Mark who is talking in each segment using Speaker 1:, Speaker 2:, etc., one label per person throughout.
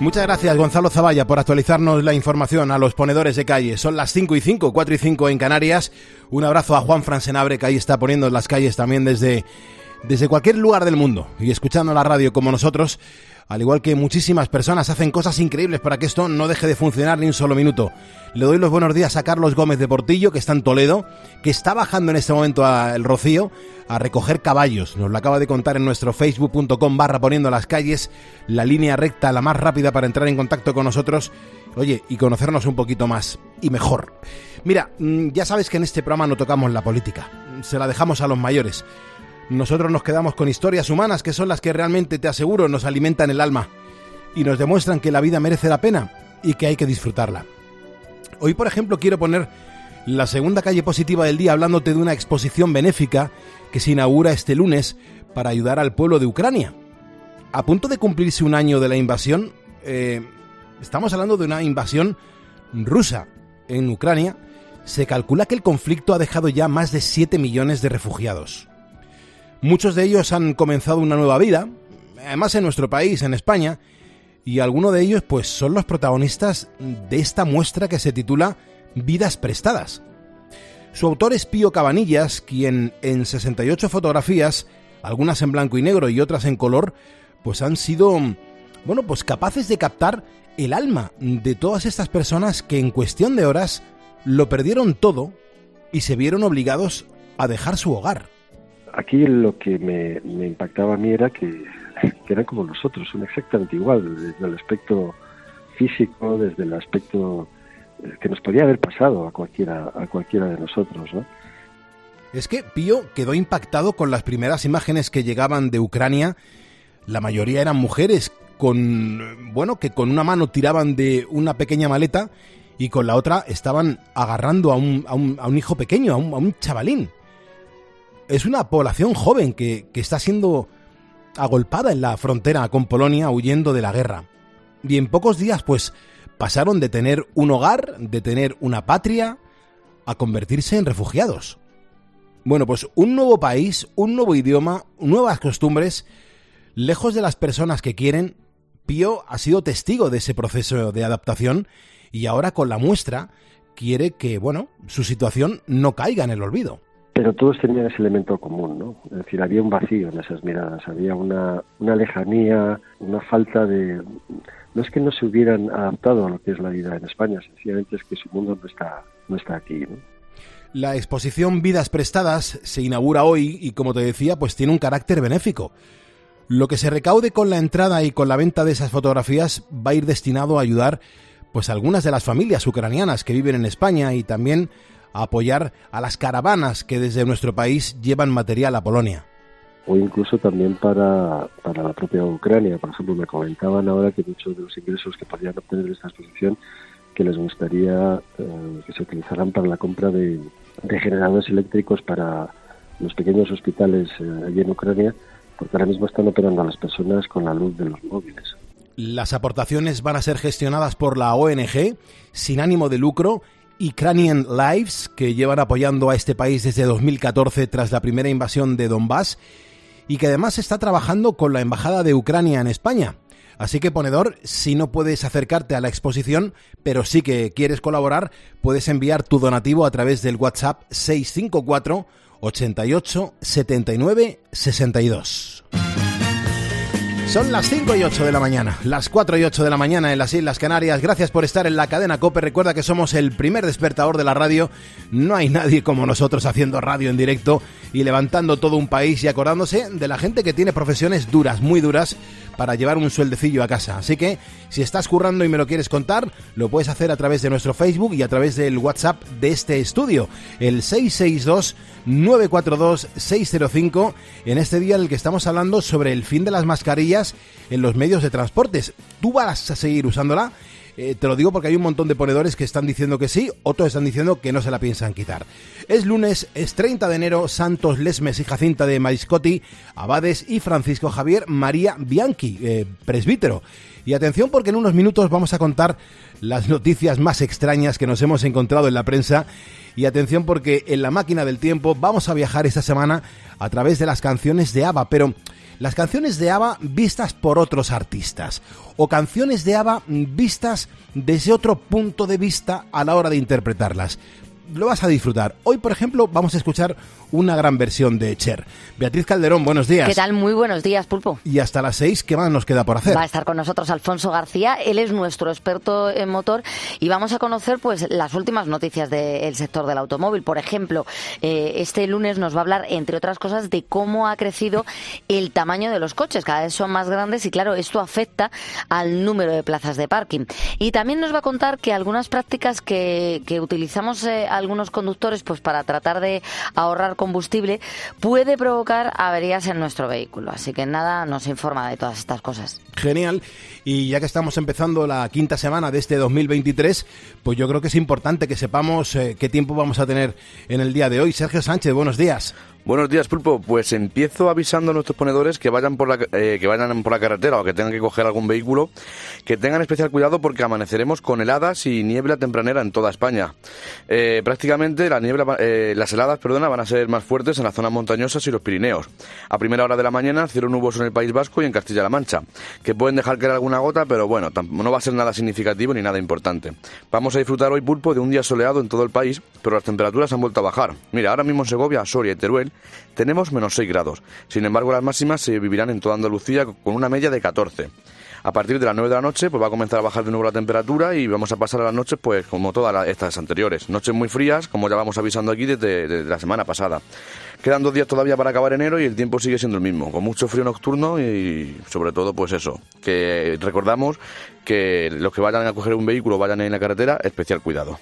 Speaker 1: Muchas gracias Gonzalo Zavalla por actualizarnos la información a los ponedores de calle. Son las 5 y 5, 4 y 5 en Canarias. Un abrazo a Juan Fransenabre que ahí está poniendo las calles también desde, desde cualquier lugar del mundo y escuchando la radio como nosotros al igual que muchísimas personas hacen cosas increíbles para que esto no deje de funcionar ni un solo minuto. Le doy los buenos días a Carlos Gómez de Portillo, que está en Toledo, que está bajando en este momento al Rocío a recoger caballos. Nos lo acaba de contar en nuestro facebook.com barra poniendo las calles, la línea recta, la más rápida para entrar en contacto con nosotros, oye, y conocernos un poquito más y mejor. Mira, mm, ya sabes que en este programa no tocamos la política, se la dejamos a los mayores. Nosotros nos quedamos con historias humanas que son las que realmente, te aseguro, nos alimentan el alma y nos demuestran que la vida merece la pena y que hay que disfrutarla. Hoy, por ejemplo, quiero poner la segunda calle positiva del día hablándote de una exposición benéfica que se inaugura este lunes para ayudar al pueblo de Ucrania. A punto de cumplirse un año de la invasión, eh, estamos hablando de una invasión rusa en Ucrania, se calcula que el conflicto ha dejado ya más de 7 millones de refugiados. Muchos de ellos han comenzado una nueva vida, además en nuestro país, en España, y algunos de ellos pues son los protagonistas de esta muestra que se titula Vidas prestadas. Su autor es Pío Cabanillas, quien en 68 fotografías, algunas en blanco y negro y otras en color, pues han sido bueno, pues capaces de captar el alma de todas estas personas que en cuestión de horas lo perdieron todo y se vieron obligados a dejar su hogar.
Speaker 2: Aquí lo que me, impactaba a mí era que, eran como nosotros, son exactamente igual, desde el aspecto físico, desde el aspecto eh, que nos podía haber pasado a cualquiera, a cualquiera de nosotros, ¿no?
Speaker 1: Es que Pío quedó impactado con las primeras imágenes que llegaban de Ucrania. La mayoría eran mujeres con, bueno, que con una mano tiraban de una pequeña maleta y con la otra estaban agarrando a un, a un, a un hijo pequeño, a un, a un chavalín es una población joven que, está siendo agolpada en la frontera con Polonia huyendo de la guerra. Y en pocos días, pues, pasaron de tener un hogar, de tener una patria, a convertirse en refugiados. Bueno, pues un nuevo país, un nuevo idioma, nuevas costumbres, lejos de las personas que quieren, Pío ha sido testigo de ese proceso de adaptación y ahora con la muestra quiere que, bueno, su situación no caiga en el olvido
Speaker 2: pero todos tenían ese elemento común, ¿no? Es decir, había un vacío en esas miradas, había una, una lejanía, una falta de... No es que no se hubieran adaptado a lo que es la vida en España, sencillamente es que su mundo no está, no está aquí, ¿no?
Speaker 1: La exposición Vidas Prestadas se inaugura hoy y, como te decía, pues tiene un carácter benéfico. Lo que se recaude con la entrada y con la venta de esas fotografías va a ir destinado a ayudar pues algunas de las familias ucranianas que viven en España y también a apoyar a las caravanas que desde nuestro país llevan material a Polonia.
Speaker 2: O incluso también para, para la propia Ucrania. Por ejemplo, me comentaban ahora que muchos de los ingresos que podrían obtener de esta exposición que les gustaría eh, que se utilizaran para la compra de, generadores eléctricos para los pequeños hospitales eh, allí en Ucrania, porque ahora mismo están operando a las personas con la luz de los móviles.
Speaker 1: Las aportaciones van a ser gestionadas por la ONG sin ánimo de lucro Ukrainian Lives, que llevan apoyando a este país desde 2014 tras la primera invasión de Donbass y que además está trabajando con la Embajada de Ucrania en España. Así que ponedor, si no puedes acercarte a la exposición, pero sí que quieres colaborar, puedes enviar tu donativo a través del WhatsApp 654 88 79 62. Son las 5 y 8 de la mañana, las 4 y 8 de la mañana en las Islas Canarias. Gracias por estar en la cadena Cope. Recuerda que somos el primer despertador de la radio. No hay nadie como nosotros haciendo radio en directo y levantando todo un país y acordándose de la gente que tiene profesiones duras, muy duras, para llevar un sueldecillo a casa. Así que si estás currando y me lo quieres contar, lo puedes hacer a través de nuestro Facebook y a través del WhatsApp de este estudio, el 662 942 605, en este día en el que estamos hablando sobre el fin de las mascarillas en los medios de transportes. ¿Tú vas a seguir usándola? Eh, te lo digo porque hay un montón de ponedores que están diciendo que sí, otros están diciendo que no se la piensan quitar. Es lunes, es 30 de enero, Santos Lesmes y Jacinta de Mariscotti, Abades y Francisco Javier María Bianchi, eh, presbítero. Y atención porque en unos minutos vamos a contar las noticias más extrañas que nos hemos encontrado en la prensa. Y atención porque en la máquina del tiempo vamos a viajar esta semana a través de las canciones de ABBA, pero las canciones de ABBA vistas por otros artistas o canciones de ABBA vistas desde otro punto de vista a la hora de interpretarlas lo vas a disfrutar. Hoy, por ejemplo, vamos a escuchar una gran versión de Cher. Beatriz Calderón, buenos días.
Speaker 3: ¿Qué tal? Muy buenos días, Pulpo.
Speaker 1: Y hasta las seis, ¿qué más nos queda por hacer?
Speaker 3: Va a estar con nosotros Alfonso García, él es nuestro experto en motor y vamos a conocer pues las últimas noticias del sector del automóvil. Por ejemplo, eh, este lunes nos va a hablar, entre otras cosas, de cómo ha crecido el tamaño de los coches. Cada vez son más grandes y, claro, esto afecta al número de plazas de parking. Y también nos va a contar que algunas prácticas que, utilizamos eh, algunos conductores pues para tratar de ahorrar combustible puede provocar averías en nuestro vehículo. Así que nada, nos informa de todas estas cosas.
Speaker 1: Genial. Y ya que estamos empezando la quinta semana de este 2023, pues yo creo que es importante que sepamos eh, qué tiempo vamos a tener en el día de hoy. Sergio Sánchez, buenos días.
Speaker 4: Buenos días, Pulpo. Pues empiezo avisando a nuestros ponedores que vayan por la, eh, que vayan por la carretera o que tengan que coger algún vehículo, que tengan especial cuidado porque amaneceremos con heladas y niebla tempranera en toda España. Eh, prácticamente la niebla, eh, las heladas perdona, van a ser más fuertes en las zonas montañosas y los Pirineos. A primera hora de la mañana, cielo nuboso en el País Vasco y en Castilla-La Mancha, que pueden dejar caer alguna gota, pero bueno, no va a ser nada significativo ni nada importante. Vamos a disfrutar hoy, Pulpo, de un día soleado en todo el país, pero las temperaturas han vuelto a bajar. Mira, ahora mismo en Segovia, Soria y Teruel tenemos menos 6 grados. Sin embargo, las máximas se vivirán en toda Andalucía con una media de 14. A partir de las 9 de la noche, pues va a comenzar a bajar de nuevo la temperatura y vamos a pasar a las noches, pues como todas estas anteriores. Noches muy frías, como ya vamos avisando aquí desde la semana pasada. Quedan dos días todavía para acabar enero y el tiempo sigue siendo el mismo, con mucho frío nocturno y sobre todo pues eso, que recordamos que los que vayan a coger un vehículo, vayan en la carretera, especial cuidado.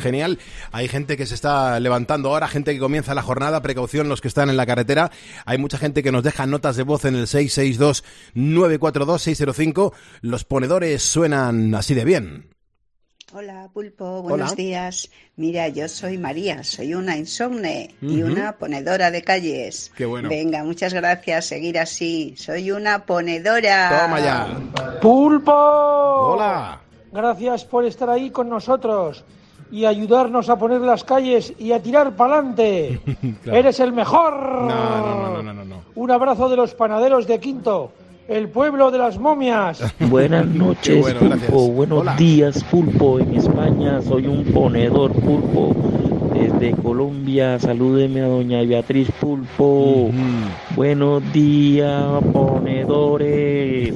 Speaker 1: genial. Hay gente que se está levantando ahora, gente que comienza la jornada, precaución los que están en la carretera. Hay mucha gente que nos deja notas de voz en el 662-942-605. Los ponedores suenan así de bien.
Speaker 5: Hola, Pulpo, buenos días. Mira, yo soy María, soy una insomne y una ponedora de calles.
Speaker 1: Qué bueno.
Speaker 5: Venga, muchas gracias, seguir así. Soy una ponedora.
Speaker 1: Toma ya.
Speaker 6: Pulpo.
Speaker 1: Hola.
Speaker 6: Gracias por estar ahí con nosotros y ayudarnos a poner las calles y a tirar para adelante. Eres el mejor.
Speaker 1: No, no, no, no, no.
Speaker 6: Un abrazo de los panaderos de Quinto el pueblo de las momias.
Speaker 7: Buenas noches, Pulpo. Buenos días, Pulpo. En España soy un ponedor, Pulpo. Desde Colombia, salúdeme a doña Beatriz Pulpo. Buenos días, ponedores.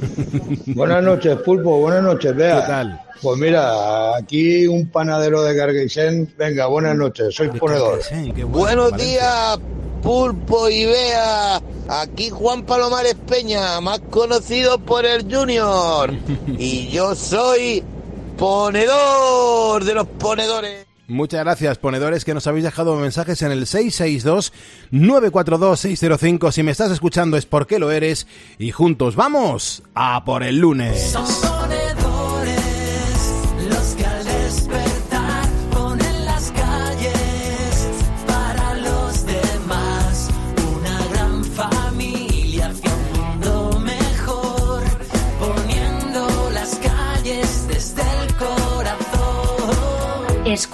Speaker 8: Buenas noches, Pulpo. Buenas noches, Bea.
Speaker 1: ¿Qué tal?
Speaker 8: Pues mira, aquí un panadero de Carguisen. Venga, buenas noches, soy ponedor.
Speaker 9: Buenos días, Pulpo y Bea. Aquí Juan Palomares Peña, más conocido por el Junior. Y yo soy ponedor de los ponedores.
Speaker 1: Muchas gracias, ponedores, que nos habéis dejado mensajes en el 662-942-605. Si me estás escuchando es porque lo eres. Y juntos vamos a por el lunes.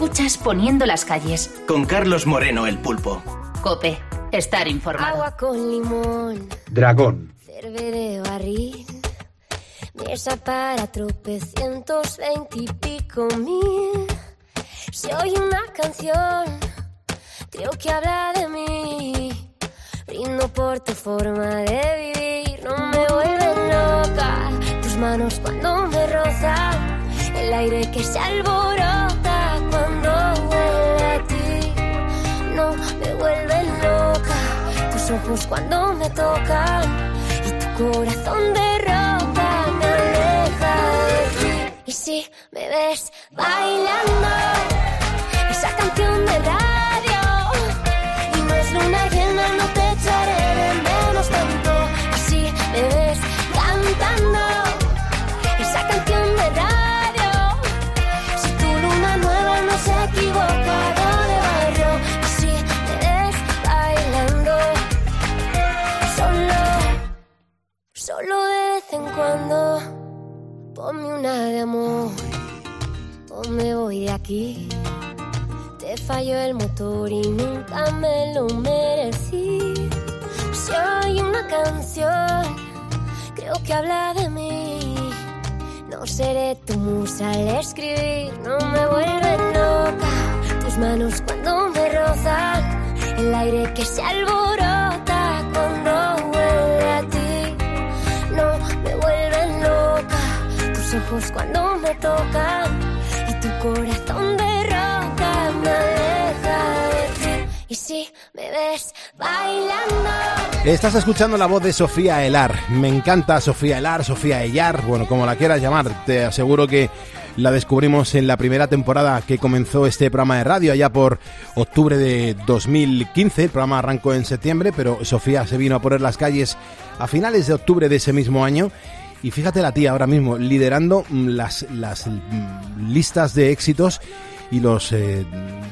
Speaker 10: Escuchas Poniendo las calles.
Speaker 11: Con Carlos Moreno, el pulpo.
Speaker 10: Cope, estar informado.
Speaker 12: Agua con limón.
Speaker 1: Dragón.
Speaker 12: Cerve de barril. Mesa para tropecientos veintipico mil. Si oye una canción, creo que habla de mí. Brindo por tu forma de vivir. No me vuelven loca tus manos cuando me rozan. El aire que se alborota Me vuelve loca tus ojos cuando me tocan y tu corazón de ropa me aleja. Y si me ves bailando esa canción de radio y no es luna llena, no vez en cuando ponme una de amor o me voy de aquí. Te falló el motor y nunca me lo merecí. Hay una canción, creo que habla de mí. No seré tu musa al escribir, no me vuelve loca. Tus manos cuando me rozan, el aire que se alborota cuando me tocan y tu corazón de roca me aleja de ti. Y si me ves bailando.
Speaker 1: Estás escuchando la voz de Sofía Elar. Me encanta Sofía Elar, Sofía Ellar, bueno, como la quieras llamar. Te aseguro que la descubrimos en la primera temporada que comenzó este programa de radio, allá por octubre de 2015. El programa arrancó en septiembre, pero Sofía se vino a poner las calles a finales de octubre de ese mismo año. Y fíjate la tía ahora mismo liderando mm, las, las mm, listas de éxitos y los eh,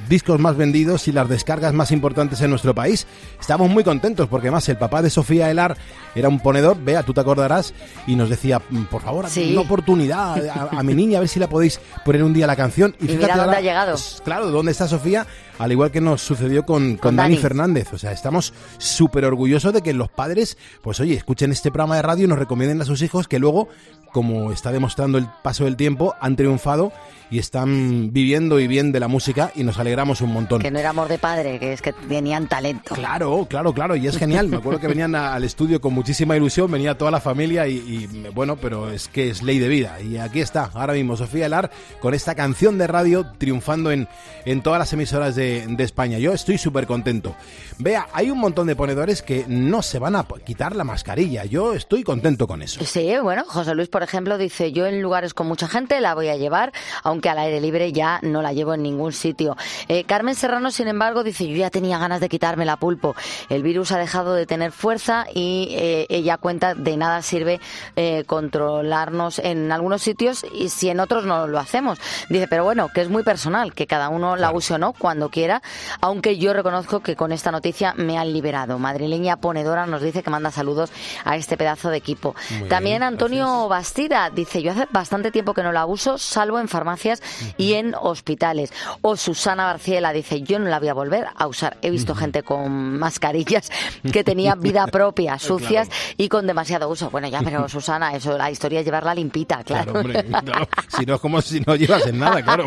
Speaker 1: discos más vendidos y las descargas más importantes en nuestro país. Estamos muy contentos porque además el papá de Sofía Elar era un ponedor, vea, tú te acordarás, y nos decía, "Mm, por favor,
Speaker 3: Sí.
Speaker 1: una oportunidad a, a mi niña, a ver si la podéis poner un día la canción.
Speaker 3: Y mira dónde ha llegado.
Speaker 1: Claro, ¿dónde está Sofía? Al igual que nos sucedió con, con,
Speaker 3: Con
Speaker 1: Dani
Speaker 3: Dani.
Speaker 1: Fernández. O sea, estamos súper orgullosos de que los padres, pues oye, escuchen este programa de radio y nos recomienden a sus hijos que luego, como está demostrando el paso del tiempo, han triunfado y están viviendo y bien de la música y nos alegramos un montón.
Speaker 3: Que no era amor de padre, que es que tenían talento.
Speaker 1: Claro, claro, claro, y es genial. Me acuerdo que venían a- al estudio con muchísima ilusión, venía toda la familia y, y, bueno, pero es que es ley de vida. Y aquí está, ahora mismo Sofía Elar con esta canción de radio triunfando en, en todas las emisoras de, de España. Yo estoy súper contento. Vea, hay un montón de ponedores que no se van a quitar la mascarilla. Yo estoy contento con eso.
Speaker 3: Sí, bueno, José Luis, por ejemplo, dice, yo en lugares con mucha gente la voy a llevar, aunque al aire libre ya no la llevo en ningún sitio. Eh, Carmen Serrano, sin embargo, dice, yo ya tenía ganas de quitarme la pulpo. El virus ha dejado de tener fuerza y eh, ella cuenta de nada sirve eh, controlarnos en algunos sitios y si en otros no lo hacemos. Dice, pero bueno, que es muy personal, que cada uno la use o no cuando quiera, aunque yo reconozco que con esta noticia me han liberado. Madrileña ponedora nos dice que manda saludos a este pedazo de equipo.
Speaker 13: Muy
Speaker 3: También
Speaker 13: bien,
Speaker 3: Antonio Bastida dice, yo hace bastante tiempo que no la uso, salvo en farmacias y en hospitales. O Susana Barciela dice, yo no la voy a volver a usar. He visto gente con mascarillas que tenía vida propia, sucias y con demasiado uso. Bueno, ya, pero Susana, eso, la historia es llevarla limpita, claro.
Speaker 1: Claro, hombre, claro. Si no es como si no llevas en nada, claro.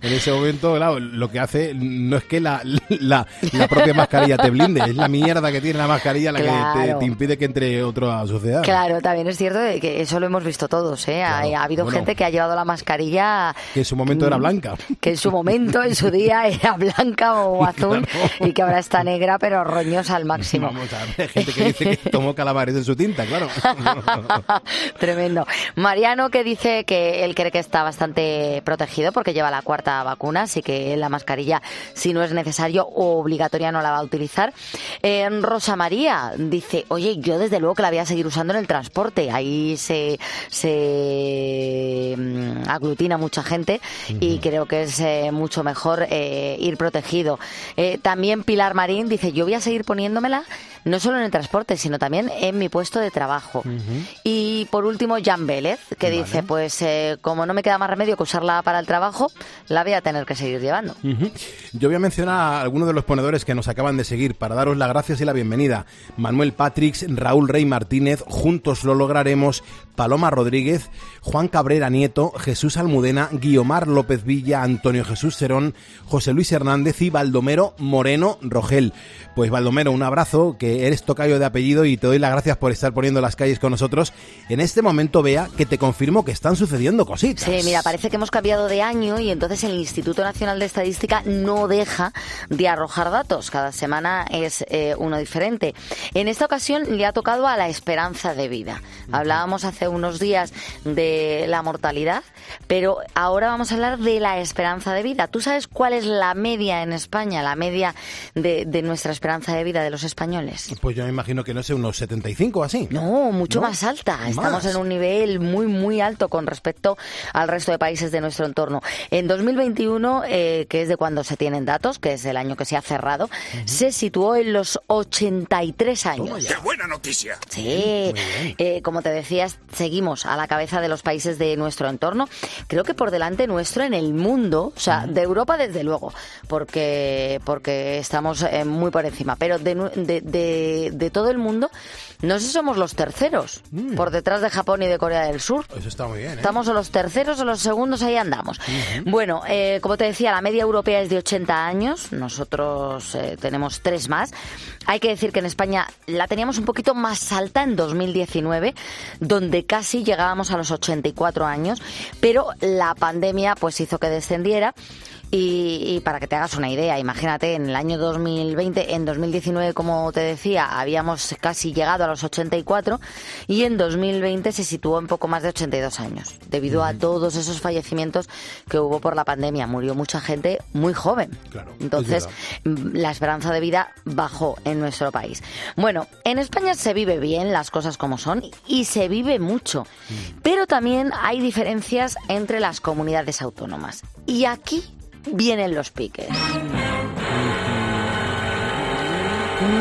Speaker 1: En ese momento, claro, lo que hace no es que la, la, la propia mascarilla te blinde, es la mierda que tiene la mascarilla la que te, impide que entre otro a suceder.
Speaker 3: Claro, también es cierto de que eso lo hemos visto todos, ¿eh? Ha, ha habido
Speaker 1: bueno.
Speaker 3: gente que ha llevado la mascarilla
Speaker 1: Que en su momento era
Speaker 3: Mm,
Speaker 1: blanca.
Speaker 3: que en su momento, en su día, era blanca o azul y que ahora está negra, pero roñosa al máximo.
Speaker 1: Vamos a ver, gente que dice que tomó calamares en su tinta, claro.
Speaker 3: Tremendo. Mariano que dice que él cree que está bastante protegido porque lleva la cuarta vacuna, así que la mascarilla, si no es necesario o obligatoria, no la va a utilizar. Eh, Rosa María dice, oye, yo desde luego que la voy a seguir usando en el transporte. Ahí se, se mm, aglutina mucha gente y creo que es eh, mucho mejor eh, ir protegido. Eh, también Pilar Marín dice, yo voy a seguir poniéndomela no solo en el transporte, sino también en mi puesto de trabajo. Y por último, Jan Vélez, que dice, pues eh, como no me queda más remedio que usarla para el trabajo, la voy a tener que seguir llevando.
Speaker 1: Yo voy a mencionar a algunos de los ponedores que nos acaban de seguir para daros las gracias y la bienvenida. Manuel Patrix, Raúl Rey Martínez, Juntos lo lograremos, Paloma Rodríguez, Juan Cabrera Nieto, Jesús Almudena, Guiomar López Villa, Antonio Jesús Cerón, José Luis Hernández y Baldomero Moreno Rogel. Pues Baldomero, un abrazo, que eres tocayo de apellido y te doy las gracias por estar poniendo las calles con nosotros. En este momento, vea que te confirmo que están sucediendo cositas.
Speaker 3: Sí, mira, parece que hemos cambiado de año y entonces el Instituto Nacional de Estadística no deja de arrojar datos. Cada semana es eh, uno diferente. En esta ocasión le ha tocado a la esperanza de vida. Hablábamos hace unos días de la mortalidad, pero ahora vamos a hablar de la esperanza de vida. ¿Tú sabes cuál es la media en España, la media de, de nuestra esperanza de vida de los españoles?
Speaker 1: Pues yo me imagino que no sé, unos 75 así.
Speaker 3: No, mucho
Speaker 1: ¿No?
Speaker 3: más alta. Estamos
Speaker 1: Más.
Speaker 3: en un nivel muy, muy alto con respecto al resto de países de nuestro entorno. En 2021, eh, que es de cuando se tienen datos, que es el año que se ha cerrado, se situó en los 83 años.
Speaker 14: ¡Qué buena noticia!
Speaker 3: Sí, eh, como te decías, seguimos a la cabeza de los países de nuestro entorno. Creo que por delante nuestro en el mundo, o sea, de Europa desde luego, porque porque estamos eh, muy por encima. Pero de, nu- de- de de, de todo el mundo, no sé si somos los terceros,
Speaker 1: Mm.
Speaker 3: por detrás de Japón y de Corea del Sur.
Speaker 1: Eso está muy bien. ¿eh?
Speaker 3: Estamos o los terceros o los segundos, ahí andamos. Bueno, eh, como te decía, la media europea es de 80 años, nosotros eh, tenemos tres más. Hay que decir que en España la teníamos un poquito más alta en 2019, donde casi llegábamos a los 84 años, pero la pandemia pues hizo que descendiera. Y, y para que te hagas una idea, imagínate, en el año 2020, en 2019, como te decía, habíamos casi llegado a los 84 y en 2020 se situó en poco más de 82 años, debido a todos esos fallecimientos que hubo por la pandemia. Murió mucha gente muy joven.
Speaker 1: Claro, es
Speaker 3: Entonces, mm, la esperanza de vida bajó en nuestro país. Bueno, en España se vive bien, las cosas como son, y se vive mucho. Pero también hay diferencias entre las comunidades autónomas. Y aquí vienen los piques.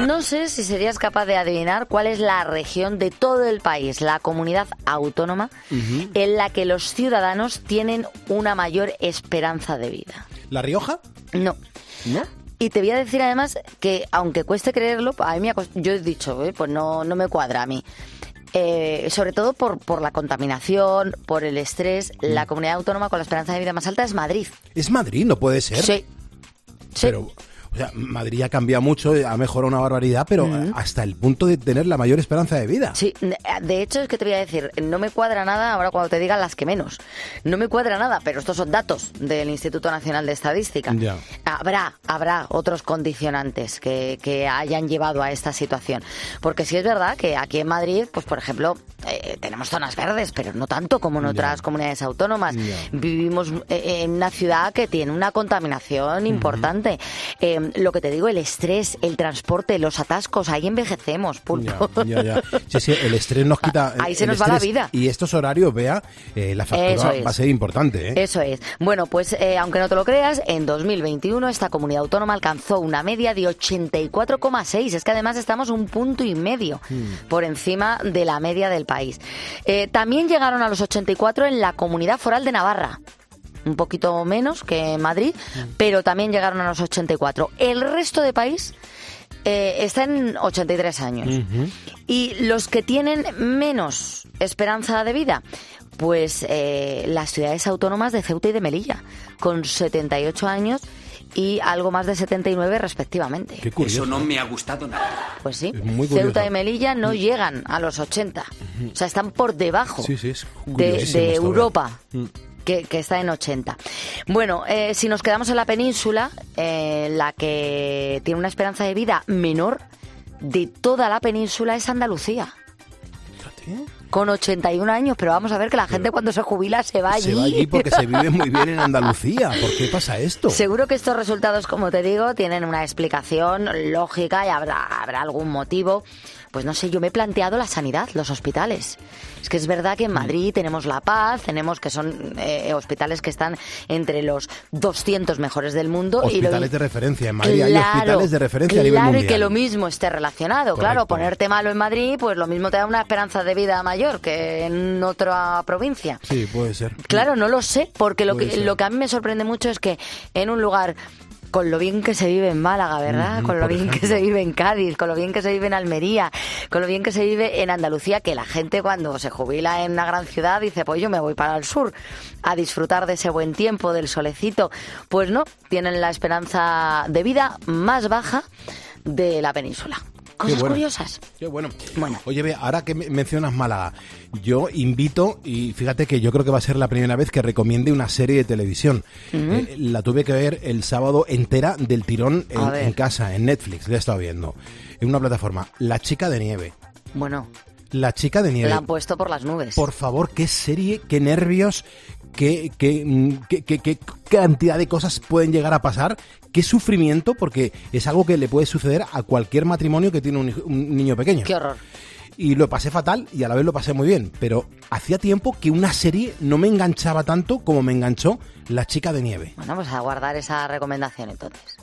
Speaker 3: No sé si serías capaz de adivinar cuál es la región de todo el país, la comunidad autónoma, en la que los ciudadanos tienen una mayor esperanza de vida.
Speaker 1: ¿La Rioja?
Speaker 3: No.
Speaker 1: ¿No?
Speaker 3: Y te voy a decir además que, aunque cueste creerlo, a mí me yo he dicho, eh, pues no, no me cuadra a mí. Eh, sobre todo por, por la contaminación, por el estrés, la comunidad autónoma con la esperanza de vida más alta es Madrid.
Speaker 1: Es Madrid, no puede ser.
Speaker 3: Sí.
Speaker 1: Pero, o sea, Madrid ha cambiado mucho, ha mejorado una barbaridad, pero hasta el punto de tener la mayor esperanza de vida.
Speaker 3: Sí, de hecho es que te voy a decir, no me cuadra nada ahora cuando te digan las que menos. No me cuadra nada, pero estos son datos del Instituto Nacional de Estadística.
Speaker 1: Ya.
Speaker 3: Habrá, habrá otros condicionantes que, que hayan llevado a esta situación. Porque sí es verdad que aquí en Madrid, pues por ejemplo, eh, tenemos zonas verdes, pero no tanto como en otras comunidades autónomas.
Speaker 13: Ya.
Speaker 3: Vivimos eh, en una ciudad que tiene una contaminación importante. Eh, lo que te digo, el estrés, el transporte, los atascos, ahí envejecemos, pulpo.
Speaker 1: Ya, ya. Sí, sí, el estrés nos quita.
Speaker 3: Ahí se nos va la vida.
Speaker 1: Y estos horarios, vea, eh, la factura
Speaker 3: es.
Speaker 1: va a ser importante. ¿eh?
Speaker 3: Eso es. Bueno, pues eh, aunque no te lo creas, en 2021 esta comunidad autónoma alcanzó una media de 84,6. Es que además estamos un punto y medio por encima de la media del país. Eh, también llegaron a los 84 en la comunidad foral de Navarra. Un poquito menos que Madrid, pero también llegaron a los 84. El resto de país eh, está en 83 años. Y los que tienen menos esperanza de vida, pues eh, las ciudades autónomas de Ceuta y de Melilla, con 78 años y algo más de 79 respectivamente.
Speaker 11: Eso no me ha gustado nada.
Speaker 3: Pues sí. Ceuta y Melilla no llegan a los 80. O sea, están por debajo
Speaker 1: Sí, sí, es
Speaker 3: de, Europa.
Speaker 1: ¿eh?
Speaker 3: Que, que está en 80. Bueno, eh, si nos quedamos en la península, eh, la que tiene una esperanza de vida menor de toda la península es Andalucía. Con 81 años, pero vamos a ver que la gente cuando se jubila se va allí.
Speaker 1: Se va allí porque se vive muy bien en Andalucía. ¿Por qué pasa esto?
Speaker 3: Seguro que estos resultados, como te digo, tienen una explicación lógica y habrá, habrá algún motivo. Pues no sé, yo me he planteado la sanidad, los hospitales. Es que es verdad que en Madrid tenemos La Paz, tenemos que son eh, hospitales que están entre los 200 mejores del mundo. y lo-
Speaker 1: Hospitales de referencia. En Madrid hay
Speaker 3: Claro,
Speaker 1: hospitales de referencia a nivel
Speaker 3: Claro,
Speaker 1: mundial.
Speaker 3: y que lo mismo esté relacionado. Claro, ponerte malo en Madrid, pues lo mismo te da una esperanza de vida mayor que en otra provincia.
Speaker 1: Sí, puede ser.
Speaker 3: Claro, no lo sé, porque lo
Speaker 1: Puede
Speaker 3: que,
Speaker 1: ser.
Speaker 3: lo que a mí me sorprende mucho es que en un lugar con lo bien que se vive en Málaga, ¿verdad? Con lo bien que se vive en Cádiz, con lo bien que se vive en Almería, con lo bien que se vive en Andalucía, que la gente cuando se jubila en una gran ciudad dice, pues yo me voy para el sur a disfrutar de ese buen tiempo, del solecito. Pues no, tienen la esperanza de vida más baja de la península. Cosas
Speaker 1: bueno.
Speaker 3: curiosas.
Speaker 1: Qué bueno. Oye, ve, ahora que me- mencionas Málaga, yo invito, y fíjate que yo creo que va a ser la primera vez que recomiende una serie de televisión. Eh, la tuve que ver el sábado entera del tirón en, en casa, en Netflix, la he estado viendo. En una plataforma. La chica de nieve.
Speaker 3: Bueno,
Speaker 1: La chica de nieve.
Speaker 3: la han puesto por las nubes.
Speaker 1: Por favor, qué serie, qué nervios, qué, qué, mm, qué- qué- qué cantidad de cosas pueden llegar a pasar, qué sufrimiento, porque es algo que le puede suceder a cualquier matrimonio que tiene un, un niño pequeño.
Speaker 3: Qué horror.
Speaker 1: Y lo pasé fatal y a la vez lo pasé muy bien, pero hacía tiempo que una serie no me enganchaba tanto como me enganchó La chica de nieve.
Speaker 3: Bueno, pues a guardar esa recomendación entonces.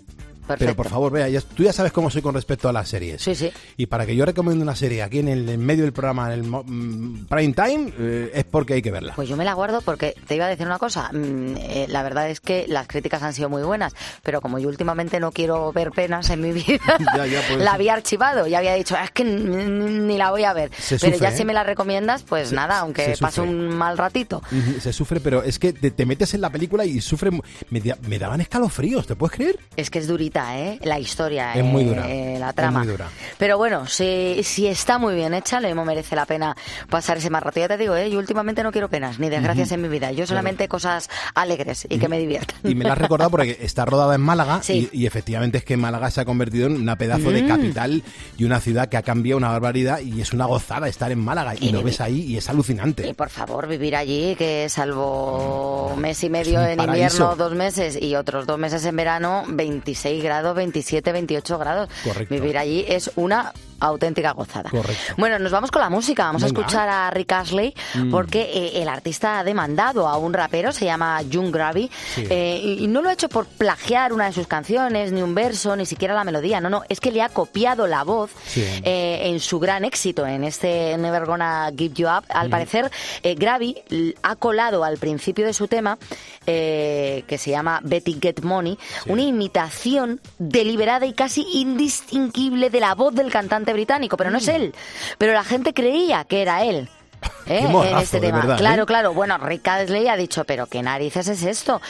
Speaker 1: Pero por favor, vea, tú ya sabes cómo soy con respecto a las series.
Speaker 3: Sí, sí.
Speaker 1: Y para que yo recomiende una serie aquí en el medio del programa, en el mm, prime time, eh, es porque hay que verla.
Speaker 3: Pues yo me la guardo porque te iba a decir una cosa. Mm, eh, la verdad es que las críticas han sido muy buenas, pero como yo últimamente no quiero ver penas en mi vida, pues la había archivado. Ya había dicho, es que ni la voy a ver. pero ya si ¿eh? me la recomiendas, pues nada, aunque pase un mal ratito.
Speaker 1: Se sufre, pero es que te, metes en la película y sufre. Me, me, daban escalofríos, ¿te puedes creer?
Speaker 3: Es que es durita, ¿eh? La historia,
Speaker 1: es muy dura.
Speaker 3: la trama.
Speaker 1: muy dura.
Speaker 3: Pero bueno, si, si está muy bien hecha, le merece la pena pasar ese más rato. Ya te digo, ¿eh? yo últimamente no quiero penas ni desgracias en mi vida. Yo solamente cosas alegres y que me diviertan.
Speaker 1: Y me la has recordado porque está rodada en Málaga y, efectivamente es que Málaga se ha convertido en una pedazo de mm. capital y una ciudad que ha cambiado una barbaridad y es una gozada estar en Málaga y, lo ves ahí y es alucinante.
Speaker 3: Y por favor, vivir allí, que salvo mes y medio en invierno, dos meses y otros dos meses en verano, 26 grados, 27, 28 grados.
Speaker 1: Correcto.
Speaker 3: Vivir allí es una auténtica gozada.
Speaker 1: Correcto.
Speaker 3: Bueno, nos vamos con la música. Vamos a escuchar a Rick Ashley mm. porque eh, el artista ha demandado a un rapero, se llama Jung Gravy, eh, y no lo ha hecho por plagiar una de sus canciones, ni un verso, ni siquiera la melodía. No, no, es que le ha copiado la voz eh, en su gran éxito, en este Never Gonna Give You Up. Al mm. parecer, Gravy ha colado al principio de su tema, que se llama Betty Get Money, una imitación deliberada y casi indistinguible de la voz del cantante británico, pero no es mm. él. Pero la gente creía que era él. ¿eh? en este tema. claro,
Speaker 1: ¿eh?
Speaker 3: claro. Bueno, Rick Astley ha dicho, pero ¿qué narices es esto?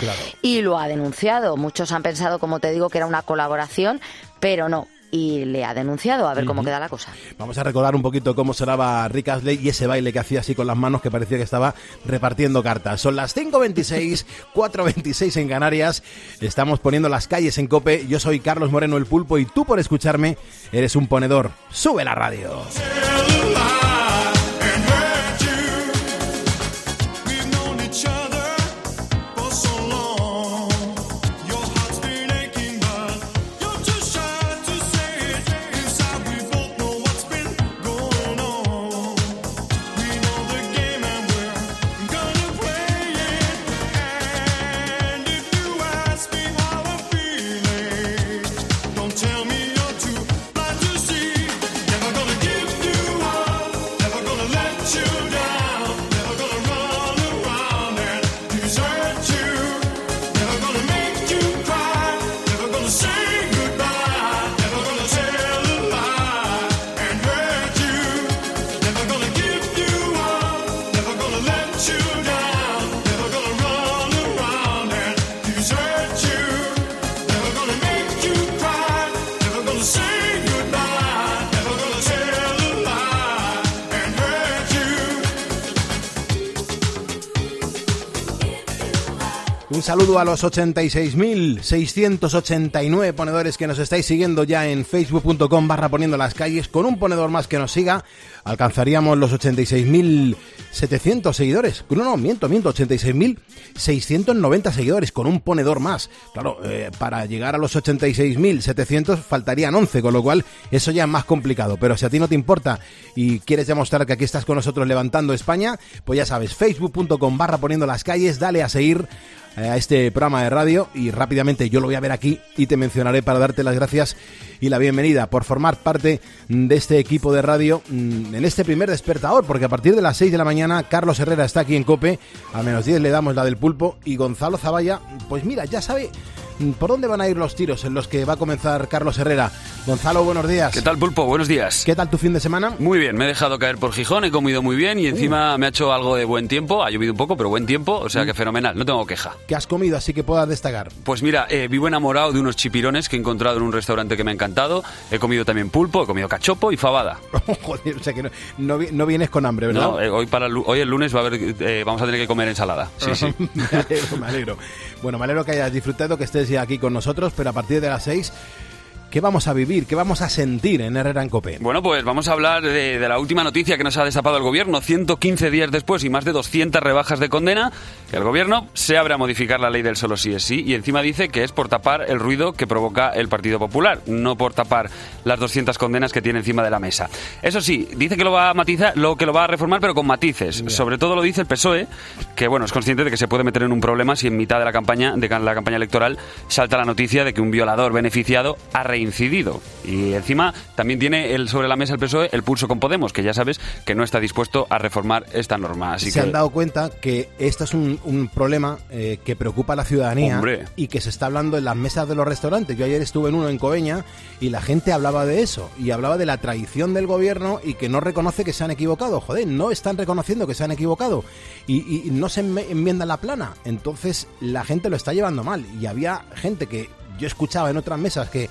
Speaker 3: Y lo ha denunciado. Muchos han pensado, como te digo, que era una colaboración, pero no y le ha denunciado a ver cómo queda la cosa.
Speaker 1: Vamos a recordar un poquito cómo sonaba Rick Astley y ese baile que hacía así con las manos que parecía que estaba repartiendo cartas. Son las 5.26, 4.26 en Canarias. Estamos poniendo las calles en cope. Yo soy Carlos Moreno el Pulpo y tú por escucharme eres un ponedor. Sube la radio. Saludo a los 86.689 ponedores que nos estáis siguiendo ya en facebook.com barra poniendo las calles. Con un ponedor más que nos siga, alcanzaríamos los 86.700 seguidores. No, no, miento, miento, 86.690 seguidores con un ponedor más. Claro, eh, para llegar a los 86.700 faltarían 11, con lo cual eso ya es más complicado. Pero si a ti no te importa y quieres demostrar que aquí estás con nosotros levantando España, pues ya sabes, facebook.com barra poniendo las calles, dale a seguir a este programa de radio y rápidamente yo lo voy a ver aquí y te mencionaré para darte las gracias y la bienvenida por formar parte de este equipo de radio mm, en este primer despertador, porque a partir de las 6 de la mañana Carlos Herrera está aquí en Cope, a menos 10 le damos la del pulpo y Gonzalo Zavalla, pues mira, ya sabe ¿Por dónde van a ir los tiros en los que va a comenzar Carlos Herrera? Gonzalo, buenos días.
Speaker 13: ¿Qué tal, Pulpo? Buenos días.
Speaker 1: ¿Qué tal tu fin de semana?
Speaker 13: Muy bien, me he dejado caer por Gijón, he comido muy bien y encima me ha hecho algo de buen tiempo. Ha llovido un poco, pero buen tiempo, o sea que mm. fenomenal, no tengo queja.
Speaker 1: ¿Qué has comido así que puedas destacar?
Speaker 13: Pues mira, eh, vivo enamorado de unos chipirones que he encontrado en un restaurante que me ha encantado. He comido también pulpo, he comido cachopo y fabada.
Speaker 1: Joder, o sea que no, vienes con hambre, ¿verdad?
Speaker 13: No, eh, hoy, para hoy el lunes va a haber, eh, vamos a tener que comer ensalada. Sí, sí.
Speaker 1: me, alegro, me alegro. Bueno, me alegro que hayas disfrutado, que estés aquí con nosotros pero a partir de las 6 ¿Qué vamos a vivir? ¿Qué vamos a sentir en Herrera en Copé?
Speaker 13: Bueno, pues vamos a hablar de, la última noticia que nos ha destapado el gobierno. 115 días después y más de 200 rebajas de condena, el gobierno se abre a modificar la ley del solo sí es sí y encima dice que es por tapar el ruido que provoca el Partido Popular, no por tapar las 200 condenas que tiene encima de la mesa. Eso sí, dice que lo va a matizar, lo que lo va a reformar, pero con matices. Sobre todo lo dice el PSOE, que bueno, es consciente de que se puede meter en un problema si en mitad de la campaña, de la campaña electoral, salta la noticia de que un violador beneficiado ha reincidido. Y encima también tiene el, sobre la mesa el PSOE el pulso con Podemos, que ya sabes que no está dispuesto a reformar esta norma. Así
Speaker 1: se
Speaker 13: que...
Speaker 1: han dado cuenta que esto es un, problema eh, que preocupa a la ciudadanía y que se está hablando en las mesas de los restaurantes. Yo ayer estuve en uno en Coveña y la gente hablaba de eso y hablaba de la traición del gobierno y que no reconoce que se han equivocado. Joder, no están reconociendo que se han equivocado y, y no se enmienda la plana. Entonces la gente lo está llevando mal y había gente que yo escuchaba en otras mesas que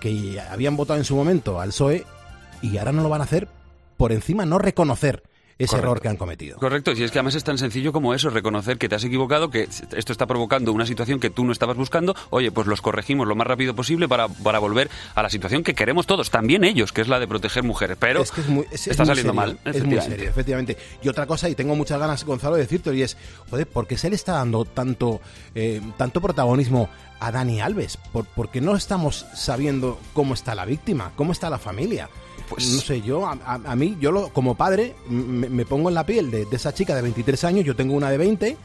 Speaker 1: que habían votado en su momento al PSOE y ahora no lo van a hacer por encima no reconocer ese error que han cometido.
Speaker 13: Correcto, y es que además es tan sencillo como eso, reconocer que te has equivocado, que esto está provocando una situación que tú no estabas buscando, oye, pues los corregimos lo más rápido posible para, para volver a la situación que queremos todos, también ellos, que es la de proteger mujeres, pero está saliendo mal.
Speaker 1: Es muy serio, efectivamente. Y otra cosa, y tengo muchas ganas, Gonzalo, de decirte, y es, joder, ¿por qué se le está dando tanto, eh, tanto protagonismo a Dani Alves? ¿Por, porque no estamos sabiendo cómo está la víctima, cómo está la familia? Pues no sé, yo, a, mí, yo lo, como padre, me, pongo en la piel de, esa chica de 23 años, yo tengo una de 20,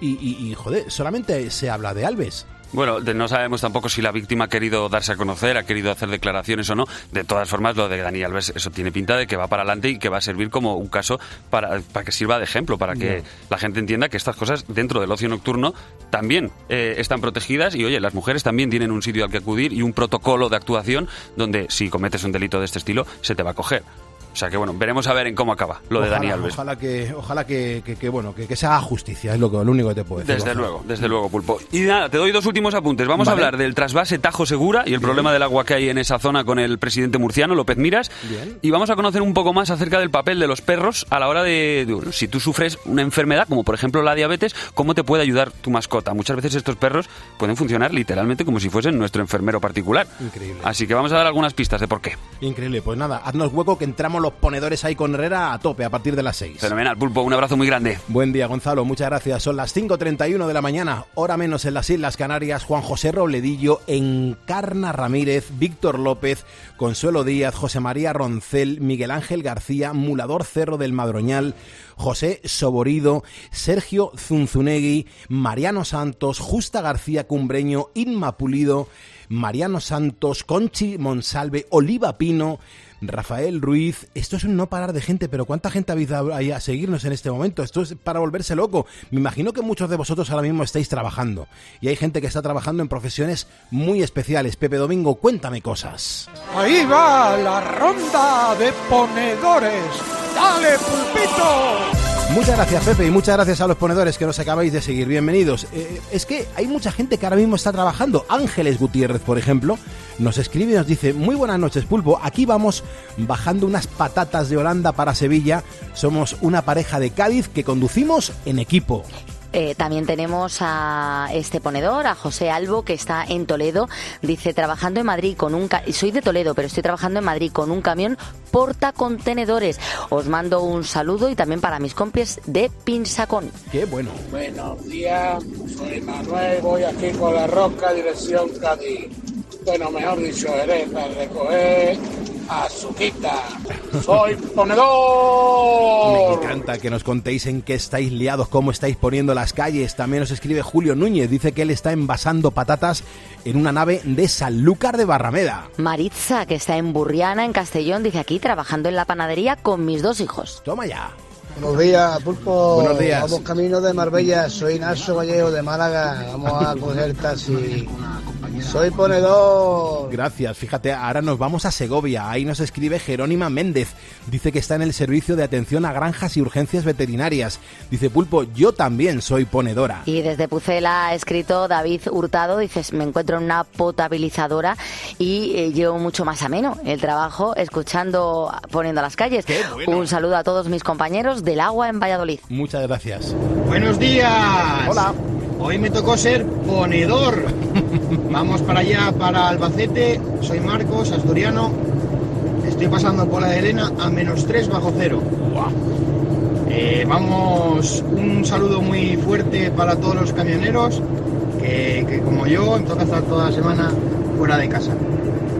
Speaker 1: y, y, joder, solamente se habla de Alves.
Speaker 13: Bueno, no sabemos tampoco si la víctima ha querido darse a conocer, ha querido hacer declaraciones o no. De todas formas, lo de Dani Alves, eso tiene pinta de que va para adelante y que va a servir como un caso para, para que sirva de ejemplo, para que la gente entienda que estas cosas dentro del ocio nocturno también eh, están protegidas y, oye, las mujeres también tienen un sitio al que acudir y un protocolo de actuación donde si cometes un delito de este estilo se te va a coger. O sea que bueno, veremos a ver en cómo acaba lo de Dani Alves.
Speaker 1: Ojalá que, ojalá que, que, bueno, que, se haga justicia, es lo, que, lo único que te puedo decir.
Speaker 13: Desde luego, desde luego, Pulpo. Y nada, te doy dos últimos apuntes. Vamos a hablar del trasvase Tajo Segura y el problema del agua que hay en esa zona con el presidente murciano, López Miras. Y vamos a conocer un poco más acerca del papel de los perros a la hora de, si tú sufres una enfermedad, como por ejemplo la diabetes, cómo te puede ayudar tu mascota. Muchas veces estos perros pueden funcionar literalmente como si fuesen nuestro enfermero particular.
Speaker 1: Increíble.
Speaker 13: Así que vamos a dar algunas pistas de por qué.
Speaker 1: Increíble. Pues nada, haznos hueco que entramos los ponedores ahí con Herrera a tope a partir de las 6.
Speaker 13: Fenomenal, Pulpo, un abrazo muy grande.
Speaker 1: Buen día, Gonzalo, muchas gracias. Son las 5.31 de la mañana, hora menos en las Islas Canarias. Juan José Robledillo, Encarna Ramírez, Víctor López, Consuelo Díaz, José María Roncel, Miguel Ángel García, Mulador Cerro del Madroñal, José Soborido, Sergio Zunzunegui, Mariano Santos, Justa García Cumbreño, Inma Pulido, Mariano Santos, Conchi Monsalve, Oliva Pino, Rafael Ruiz, esto es un no parar de gente, pero ¿cuánta gente habéis ahí a seguirnos en este momento? Esto es para volverse loco. Me imagino que muchos de vosotros ahora mismo estáis trabajando y hay gente que está trabajando en profesiones muy especiales. Pepe Domingo, cuéntame cosas.
Speaker 6: Ahí va la ronda de ponedores. ¡Dale, pulpito!
Speaker 1: Muchas gracias Pepe y muchas gracias a los ponedores que nos acabáis de seguir. Bienvenidos. Eh, es que hay mucha gente que ahora mismo está trabajando. Ángeles Gutiérrez, por ejemplo, nos escribe y nos dice, muy buenas noches Pulpo, aquí vamos bajando unas patatas de Holanda para Sevilla. Somos una pareja de Cádiz que conducimos en equipo.
Speaker 3: Eh, también tenemos a este ponedor, a José Albo, que está en Toledo. Dice, trabajando en Madrid con un... Soy de Toledo, pero estoy trabajando en Madrid con un camión porta contenedores. Os mando un saludo y también para mis compis de Pinsacón.
Speaker 1: Qué bueno.
Speaker 14: Buenos días, soy Manuel, voy aquí con la Roca, dirección Cádiz. Bueno, mejor dicho, eres a recoger Azuquita. Soy ponedor.
Speaker 1: Me encanta que nos contéis en qué estáis liados, cómo estáis poniendo las calles. También nos escribe Julio Núñez. Dice que él está envasando patatas en una nave de Sanlúcar de Barrameda.
Speaker 3: Maritza, que está en Burriana, en Castellón, dice aquí trabajando en la panadería con mis dos hijos.
Speaker 1: Toma ya.
Speaker 15: Buenos días, Pulpo.
Speaker 1: Buenos días.
Speaker 15: Vamos camino de Marbella. Soy Naso Vallejo de Málaga. Vamos a coger taxi. Soy ponedor.
Speaker 1: Gracias. Fíjate, ahora nos vamos a Segovia. Ahí nos escribe Jerónima Méndez. Dice que está en el servicio de atención a granjas y urgencias veterinarias. Dice Pulpo, yo también soy ponedora.
Speaker 3: Y desde Pucela ha escrito David Hurtado. Dices, me encuentro en una potabilizadora y eh, llevo mucho más ameno el trabajo escuchando, poniendo las calles. Un saludo a todos mis compañeros del agua en Valladolid.
Speaker 1: Muchas gracias.
Speaker 16: Buenos días.
Speaker 1: Hola.
Speaker 16: Hoy me tocó ser ponedor. Vamos para allá, para Albacete. Soy Marcos, asturiano. Estoy pasando por la de Elena a menos 3 bajo cero. Eh, vamos, un saludo muy fuerte para todos los camioneros que, que como yo, toca estar toda la semana fuera de casa.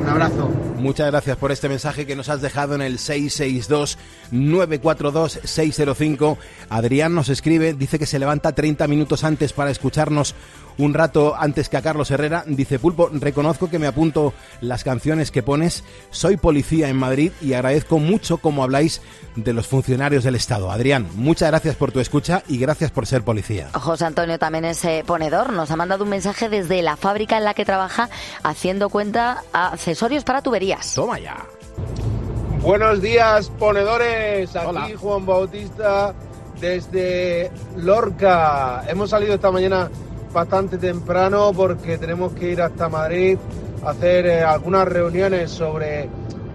Speaker 16: Un abrazo.
Speaker 1: Muchas gracias por este mensaje que nos has dejado en el 662-942-605. Adrián nos escribe, dice que se levanta 30 minutos antes para escucharnos un rato antes que a Carlos Herrera. Dice Pulpo, reconozco que me apunto las canciones que pones. Soy policía en Madrid y agradezco mucho cómo habláis de los funcionarios del Estado. Adrián, muchas gracias por tu escucha y gracias por ser policía.
Speaker 3: José Antonio también es eh, ponedor. Nos ha mandado un mensaje desde la fábrica en la que trabaja haciendo cuenta a accesorios para tuberías.
Speaker 1: Toma ya.
Speaker 17: Buenos días, ponedores. Aquí Juan Bautista desde Lorca. Hemos salido esta mañana bastante temprano porque tenemos que ir hasta Madrid a hacer eh, algunas reuniones sobre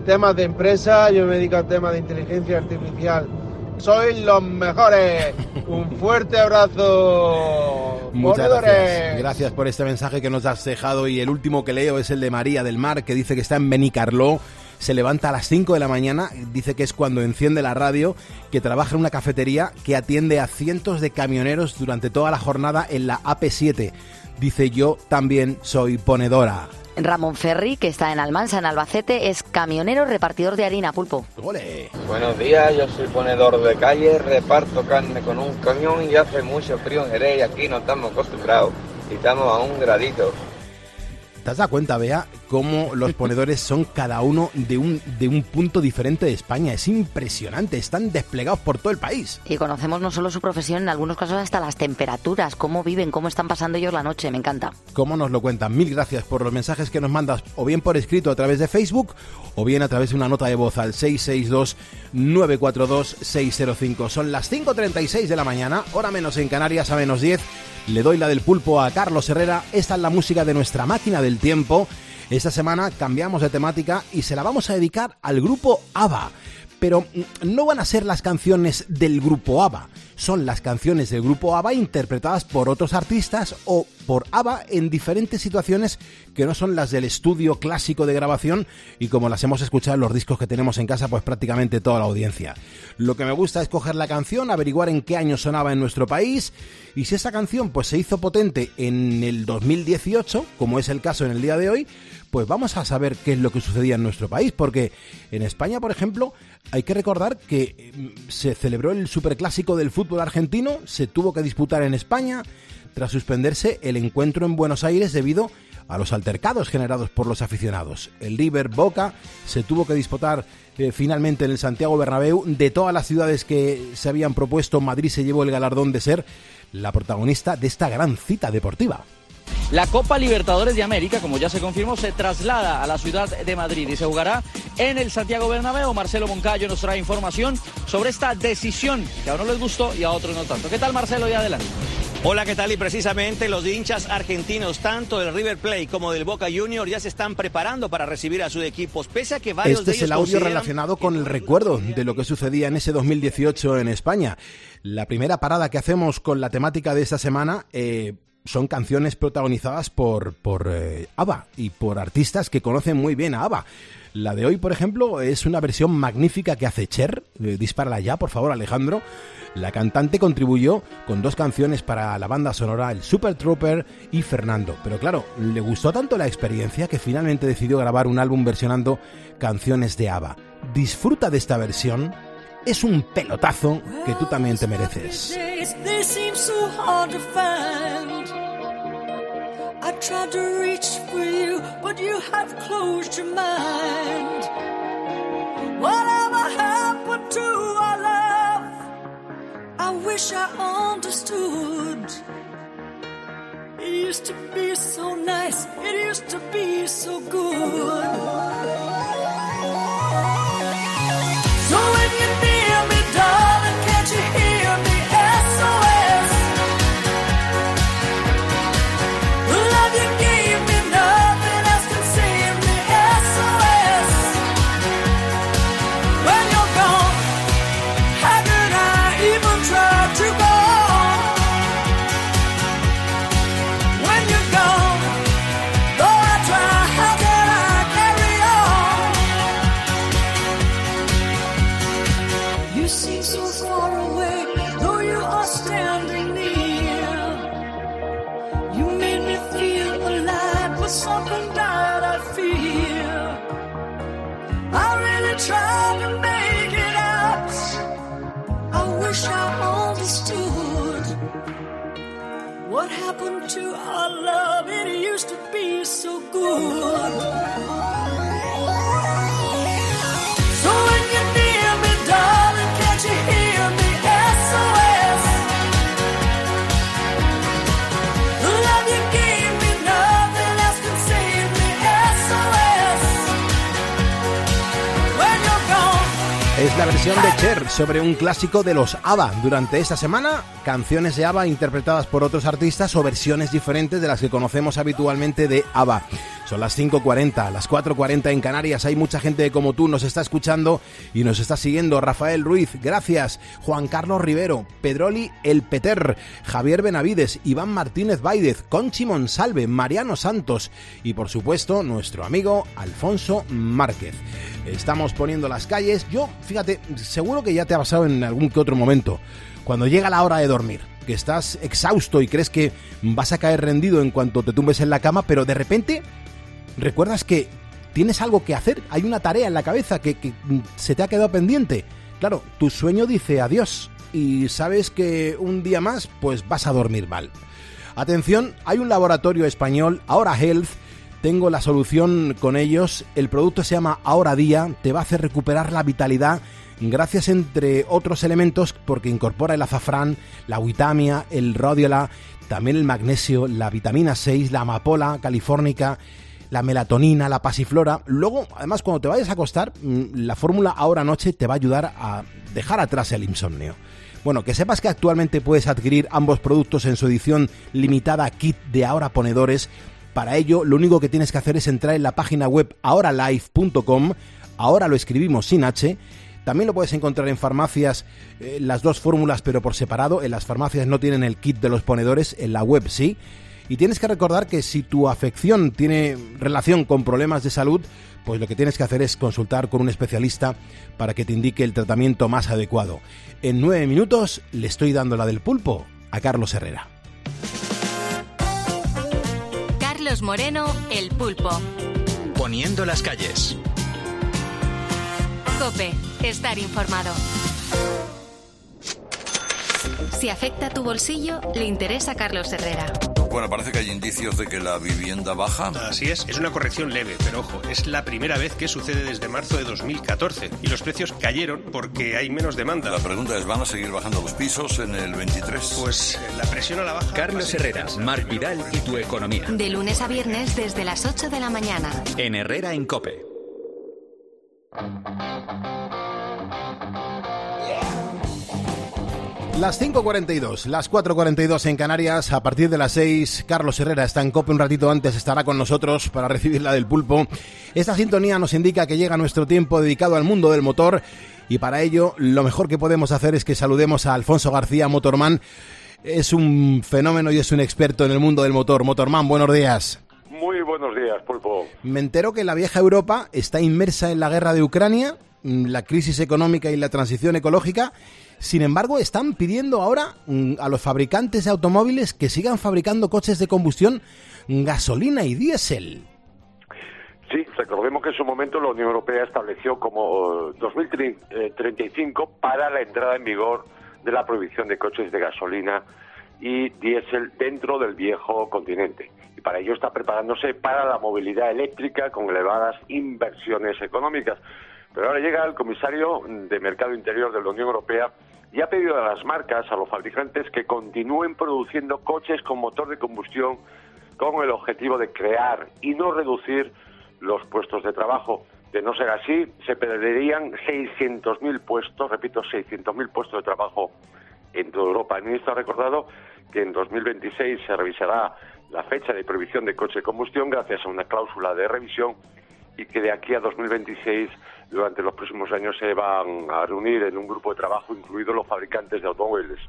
Speaker 17: temas de empresa. Yo me dedico al tema de inteligencia artificial. Sois los mejores. Un fuerte abrazo.
Speaker 1: Muchas gracias. Gracias por este mensaje que nos has dejado y el último que leo es el de María del Mar que dice que está en Benicarló. Se levanta a las 5 de la mañana, dice que es cuando enciende la radio, que trabaja en una cafetería que atiende a cientos de camioneros durante toda la jornada en la AP7. Dice yo también soy ponedora.
Speaker 3: Ramón Ferri, que está en Almansa, en Albacete, es camionero repartidor de harina, pulpo.
Speaker 18: Buenos días, yo soy ponedor de calle, reparto carne con un camión y hace mucho frío en Jerez y aquí no estamos acostumbrados y estamos a un gradito.
Speaker 1: ¿Te has dado cuenta, Bea, cómo los ponedores son cada uno de un, de un punto diferente de España? Es impresionante, están desplegados por todo el país.
Speaker 3: Y conocemos no solo su profesión, en algunos casos hasta las temperaturas, cómo viven, cómo están pasando ellos la noche, me encanta.
Speaker 1: ¿Cómo nos lo cuentan? Mil gracias por los mensajes que nos mandas, o bien por escrito a través de Facebook, o bien a través de una nota de voz al 662-942-605. Son las 5.36 de la mañana, hora menos en Canarias, a menos 10. Le doy la del pulpo a Carlos Herrera. Esta es la música de nuestra máquina del tiempo. Esta semana cambiamos de temática y se la vamos a dedicar al grupo ABBA. Pero no van a ser las canciones del grupo ABBA, son las canciones del grupo ABBA interpretadas por otros artistas o por ABBA en diferentes situaciones que no son las del estudio clásico de grabación y como las hemos escuchado en los discos que tenemos en casa, pues prácticamente toda la audiencia. Lo que me gusta es coger la canción, averiguar en qué año sonaba en nuestro país y si esa canción pues se hizo potente en el 2018, como es el caso en el día de hoy, pues vamos a saber qué es lo que sucedía en nuestro país, porque en España, por ejemplo, hay que recordar que mm, se celebró el superclásico del fútbol argentino, se tuvo que disputar en España, tras suspenderse el encuentro en Buenos Aires debido a los altercados generados por los aficionados. El River Boca se tuvo que disputar eh, finalmente en el Santiago Bernabéu. De todas las ciudades que se habían propuesto, Madrid se llevó el galardón de ser la protagonista de esta gran cita deportiva.
Speaker 19: La Copa Libertadores de América, como ya se confirmó, se traslada a la ciudad de Madrid y se jugará en el Santiago Bernabéu. Marcelo Moncayo nos trae información sobre esta decisión que a uno les gustó y a otros no tanto. ¿Qué tal, Marcelo? Y adelante.
Speaker 20: Hola, ¿qué tal? Y precisamente los hinchas argentinos, tanto del River Plate como del Boca Junior, ya se están preparando para recibir a sus equipos, pese a que varios
Speaker 1: este
Speaker 20: de
Speaker 1: es el audio relacionado con el recuerdo de lo que sucedía en ese 2018 en España. La primera parada que hacemos con la temática de esta semana eh, son canciones protagonizadas por, por eh, ABBA y por artistas que conocen muy bien a ABBA. La de hoy, por ejemplo, es una versión magnífica que hace Cher. Eh, dispárala ya, por favor, Alejandro. La cantante contribuyó con dos canciones para la banda sonora, el Super Trooper y Fernando. Pero claro, le gustó tanto la experiencia que finalmente decidió grabar un álbum versionando canciones de ABBA. Disfruta de esta versión. Es un pelotazo que tú también te mereces.
Speaker 21: I tried to reach for you, but you have closed your mind. Whatever happened to our love? I wish I understood. It used to be so nice, it used to be so good.
Speaker 1: 故。La versión de Cher sobre un clásico de los ABBA. Durante esta semana, canciones de ABBA interpretadas por otros artistas o versiones diferentes de las que conocemos habitualmente de ABBA. Son las 5.40, las 4.40 en Canarias. Hay mucha gente como tú nos está escuchando y nos está siguiendo. Rafael Ruiz, gracias. Juan Carlos Rivero, Pedroli El Peter, Javier Benavides, Iván Martínez Baidez, Conchi Monsalve, Mariano Santos y por supuesto nuestro amigo Alfonso Márquez. Estamos poniendo las calles. Yo, fíjate, seguro que ya te ha pasado en algún que otro momento. Cuando llega la hora de dormir, que estás exhausto y crees que vas a caer rendido en cuanto te tumbes en la cama, pero de repente recuerdas que tienes algo que hacer, hay una tarea en la cabeza que, mm, se te ha quedado pendiente. Claro, tu sueño dice adiós y sabes que un día más pues vas a dormir mal. Atención, hay un laboratorio español, Ahora Health, tengo la solución con ellos, el producto se llama Ahora Día, te va a hacer recuperar la vitalidad gracias entre otros elementos porque incorpora el azafrán, la vitamia, el rodiola, también el magnesio, la vitamina 6, la amapola californica, la melatonina, la pasiflora. Luego, además, cuando te vayas a acostar, mm, la fórmula ahora noche te va a ayudar a dejar atrás el insomnio. Bueno, que sepas que actualmente puedes adquirir ambos productos en su edición limitada kit de ahora ponedores. Para ello, lo único que tienes que hacer es entrar en la página web ahoralife.com. Ahora lo escribimos sin H. También lo puedes encontrar en farmacias, eh, las dos fórmulas, pero por separado. En las farmacias no tienen el kit de los ponedores, en la web sí. Y tienes que recordar que si tu afección tiene relación con problemas de salud, pues lo que tienes que hacer es consultar con un especialista para que te indique el tratamiento más adecuado. En nueve minutos le estoy dando la del pulpo a Carlos Herrera.
Speaker 10: Carlos Moreno, el pulpo.
Speaker 22: Poniendo las calles.
Speaker 10: Cope, estar informado. Si afecta tu bolsillo, le interesa a Carlos Herrera.
Speaker 23: Bueno, parece que hay indicios de que la vivienda baja.
Speaker 24: Así es, es una corrección leve, pero ojo, es la primera vez que sucede desde marzo de 2014 y los precios cayeron porque hay menos demanda.
Speaker 23: La pregunta es, ¿van a seguir bajando los pisos en el 23?
Speaker 24: Pues eh, la presión a la baja.
Speaker 22: Carlos Herrera, Marc Vidal y tu economía.
Speaker 10: De lunes a viernes desde las 8 de la mañana.
Speaker 22: En Herrera en Cope.
Speaker 1: Las 5.42, las 4.42 en Canarias, a partir de las 6, Carlos Herrera está en COPE un ratito antes, estará con nosotros para recibir la del pulpo. Esta sintonía nos indica que llega nuestro tiempo dedicado al mundo del motor y para ello lo mejor que podemos hacer es que saludemos a Alfonso García Motorman. Es un fenómeno y es un experto en el mundo del motor. Motorman, buenos días.
Speaker 25: Muy buenos días, pulpo.
Speaker 1: Me entero que la vieja Europa está inmersa en la guerra de Ucrania, la crisis económica y la transición ecológica sin embargo, están pidiendo ahora mm, a los fabricantes de automóviles que sigan fabricando coches de combustión gasolina y diésel.
Speaker 25: Sí, recordemos que en su momento la Unión Europea estableció como 2035 para la entrada en vigor de la prohibición de coches de gasolina y diésel dentro del viejo continente. Y para ello está preparándose para la movilidad eléctrica con elevadas inversiones económicas. Pero ahora llega el comisario de Mercado Interior de la Unión Europea y ha pedido a las marcas, a los fabricantes, que continúen produciendo coches con motor de combustión con el objetivo de crear y no reducir los puestos de trabajo. De no ser así, se perderían 600.000 puestos, repito, 600.000 puestos de trabajo en toda Europa. El ministro ha recordado que en 2026 se revisará la fecha de prohibición de coche de combustión gracias a una cláusula de revisión y que de aquí a 2026 durante los próximos años se van a reunir en un grupo de trabajo, incluidos los fabricantes de automóviles.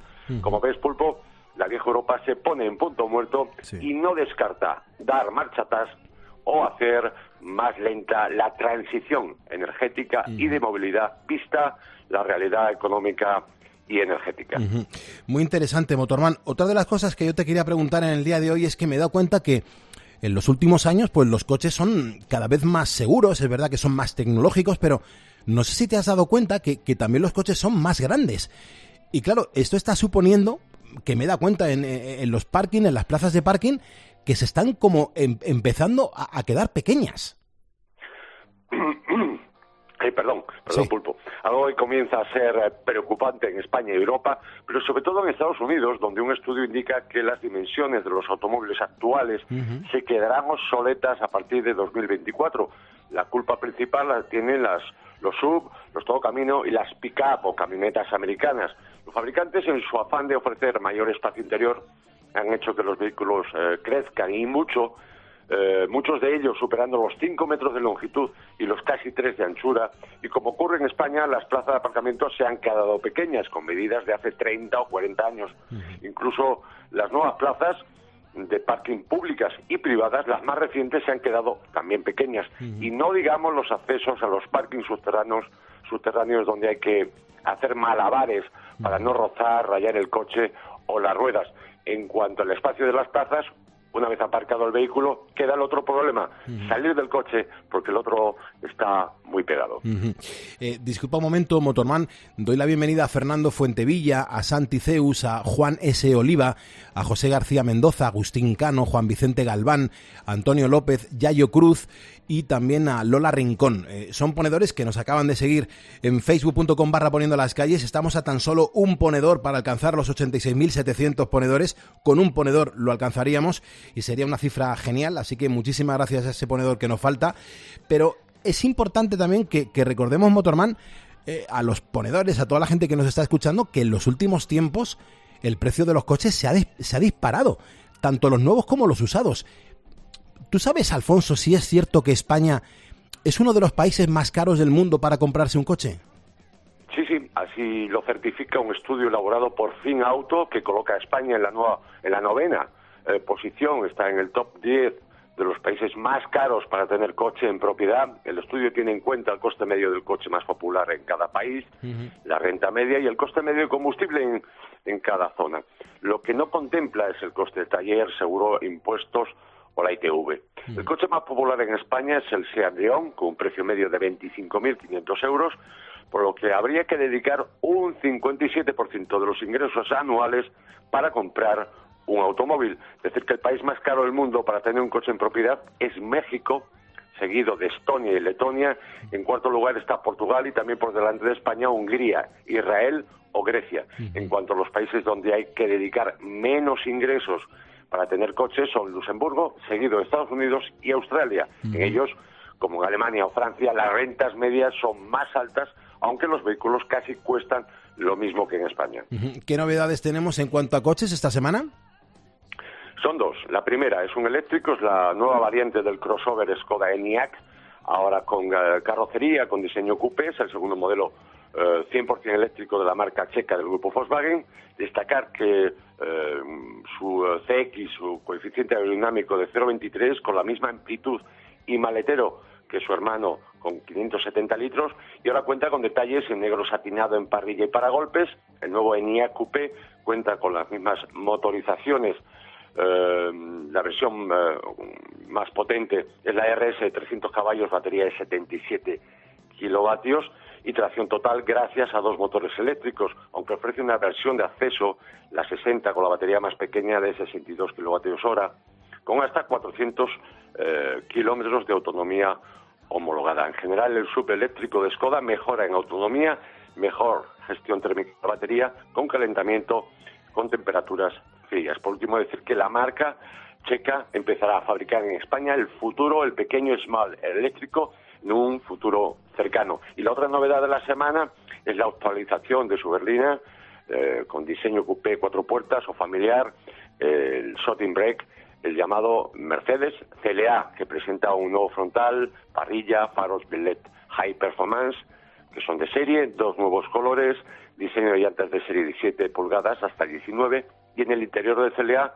Speaker 25: Como ves, Pulpo, la vieja Europa se pone en punto muerto y no descarta dar marcha atrás o hacer más lenta la transición energética y de movilidad vista la realidad económica y energética.
Speaker 1: Muy interesante, Motorman. Otra de las cosas que yo te quería preguntar en el día de hoy es que me he dado cuenta que en los últimos años, pues los coches son cada vez más seguros, es verdad que son más tecnológicos, pero no sé si te has dado cuenta que, también los coches son más grandes. Y claro, esto está suponiendo que me da cuenta en, los parking, en las plazas de parking, que se están como em- empezando a quedar pequeñas.
Speaker 25: Perdón, perdón, Pulpo. Algo que comienza a ser eh, preocupante en España y Europa, pero sobre todo en Estados Unidos, donde un estudio indica que las dimensiones de los automóviles actuales se quedarán obsoletas a partir de 2024. La culpa principal la tienen las, los sub, los todo camino y las pick-up o camionetas americanas. Los fabricantes, en su afán de ofrecer mayor espacio interior, han hecho que los vehículos eh, crezcan y mucho, eh, muchos de ellos superando los 5 metros de longitud y los casi 3 de anchura. Y como ocurre en España, las plazas de aparcamiento se han quedado pequeñas, con medidas de hace 30 o 40 años. Incluso las nuevas plazas de parking públicas y privadas, las más recientes, se han quedado también pequeñas. Y no digamos los accesos a los parkings subterráneos, subterráneos donde hay que hacer malabares para no rozar, rayar el coche o las ruedas. En cuanto al espacio de las plazas, una vez aparcado el vehículo, queda el otro problema, salir del coche porque el otro está muy pegado.
Speaker 1: Eh, disculpa un momento, Motorman. Doy la bienvenida a Fernando Fuentevilla, a Santi Zeus, a Juan S. Oliva, a José García Mendoza, Agustín Cano, Juan Vicente Galván, Antonio López, Yayo Cruz y también a Lola Rincón. Eh, son ponedores que nos acaban de seguir en facebook.com barra poniendo las calles. Estamos a tan solo un ponedor para alcanzar los 86.700 ponedores. Con un ponedor lo alcanzaríamos y sería una cifra genial. Así que muchísimas gracias a ese ponedor que nos falta. Pero es importante también que, recordemos, Motorman, eh, a los ponedores, a toda la gente que nos está escuchando, que en los últimos tiempos el precio de los coches se ha, se ha disparado, tanto los nuevos como los usados. ¿Tú sabes, Alfonso, si es cierto que España es uno de los países más caros del mundo para comprarse un coche?
Speaker 25: Sí, sí, así lo certifica un estudio elaborado por Fin Auto que coloca a España en la, nueva, en la novena eh, posición, está en el top 10 de los países más caros para tener coche en propiedad. El estudio tiene en cuenta el coste medio del coche más popular en cada país, la renta media y el coste medio de combustible en, en cada zona. Lo que no contempla es el coste de taller, seguro, impuestos o la ITV. El coche más popular en España es el Seat León, con un precio medio de 25.500 euros, por lo que habría que dedicar un 57% de los ingresos anuales para comprar un automóvil. Es decir, que el país más caro del mundo para tener un coche en propiedad es México, seguido de Estonia y Letonia. En cuarto lugar está Portugal y también por delante de España Hungría, Israel o Grecia. En cuanto a los países donde hay que dedicar menos ingresos para tener coches son Luxemburgo, seguido de Estados Unidos y Australia. En ellos, como en Alemania o Francia, las rentas medias son más altas, aunque los vehículos casi cuestan lo mismo que en España.
Speaker 1: ¿Qué novedades tenemos en cuanto a coches esta semana?
Speaker 25: Son dos. La primera es un eléctrico, es la nueva variante del crossover Skoda Enyaq, ahora con eh, carrocería, con diseño coupé, es el segundo modelo eh, 100% eléctrico de la marca checa del grupo Volkswagen. Destacar que eh, su eh, CX, su coeficiente aerodinámico de 0,23, con la misma amplitud y maletero que su hermano con 570 litros y ahora cuenta con detalles en negro satinado en parrilla y paragolpes. El nuevo Enyaq Coupé cuenta con las mismas motorizaciones eh, la versión eh, más potente es la RS de 300 caballos, batería de 77 kilovatios y tracción total gracias a dos motores eléctricos, aunque ofrece una versión de acceso, la 60, con la batería más pequeña de 62 kilovatios hora, con hasta 400 eh, kilómetros de autonomía homologada. En general, el sub eléctrico de Skoda mejora en autonomía, mejor gestión térmica de la batería, con calentamiento, con temperaturas Por último, decir que la marca checa empezará a fabricar en España el futuro, el pequeño Small eléctrico, en un futuro cercano. Y la otra novedad de la semana es la actualización de su berlina, eh, con diseño coupé cuatro puertas o familiar, eh, el shotting brake, el llamado Mercedes CLA, que presenta un nuevo frontal, parrilla, faros LED High Performance, que son de serie, dos nuevos colores, diseño de llantas de serie 17 pulgadas hasta 19, y en el interior del CLA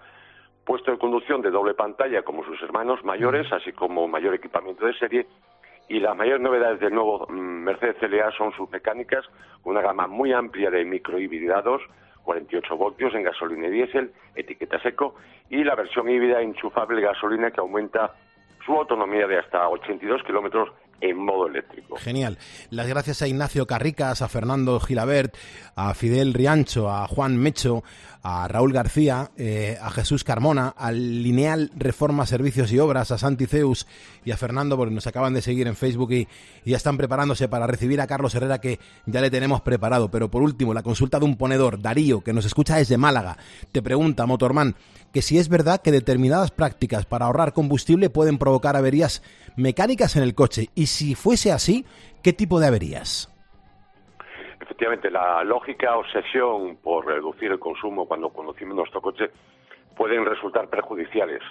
Speaker 25: puesto de conducción de doble pantalla como sus hermanos mayores, así como mayor equipamiento de serie. Y las mayores novedades del nuevo mm, Mercedes CLA son sus mecánicas, una gama muy amplia de microhibridados, 48 voltios en gasolina y diésel, etiqueta seco, y la versión híbrida enchufable gasolina que aumenta su autonomía de hasta 82 kilómetros en modo eléctrico.
Speaker 1: Genial. Las gracias a Ignacio Carricas, a Fernando Gilabert, a Fidel Riancho, a Juan Mecho, a Raúl García, eh, a Jesús Carmona, al Lineal Reforma Servicios y Obras, a Santi Zeus y a Fernando, porque nos acaban de seguir en Facebook y, ya están preparándose para recibir a Carlos Herrera, que ya le tenemos preparado. Pero por último, la consulta de un ponedor, Darío, que nos escucha desde Málaga, te pregunta, Motorman, que si es verdad que determinadas prácticas para ahorrar combustible pueden provocar averías mecánicas en el coche. Y si fuese así, ¿qué tipo de averías?
Speaker 25: Efectivamente, la lógica obsesión por reducir el consumo cuando conducimos nuestro coche pueden resultar perjudiciales.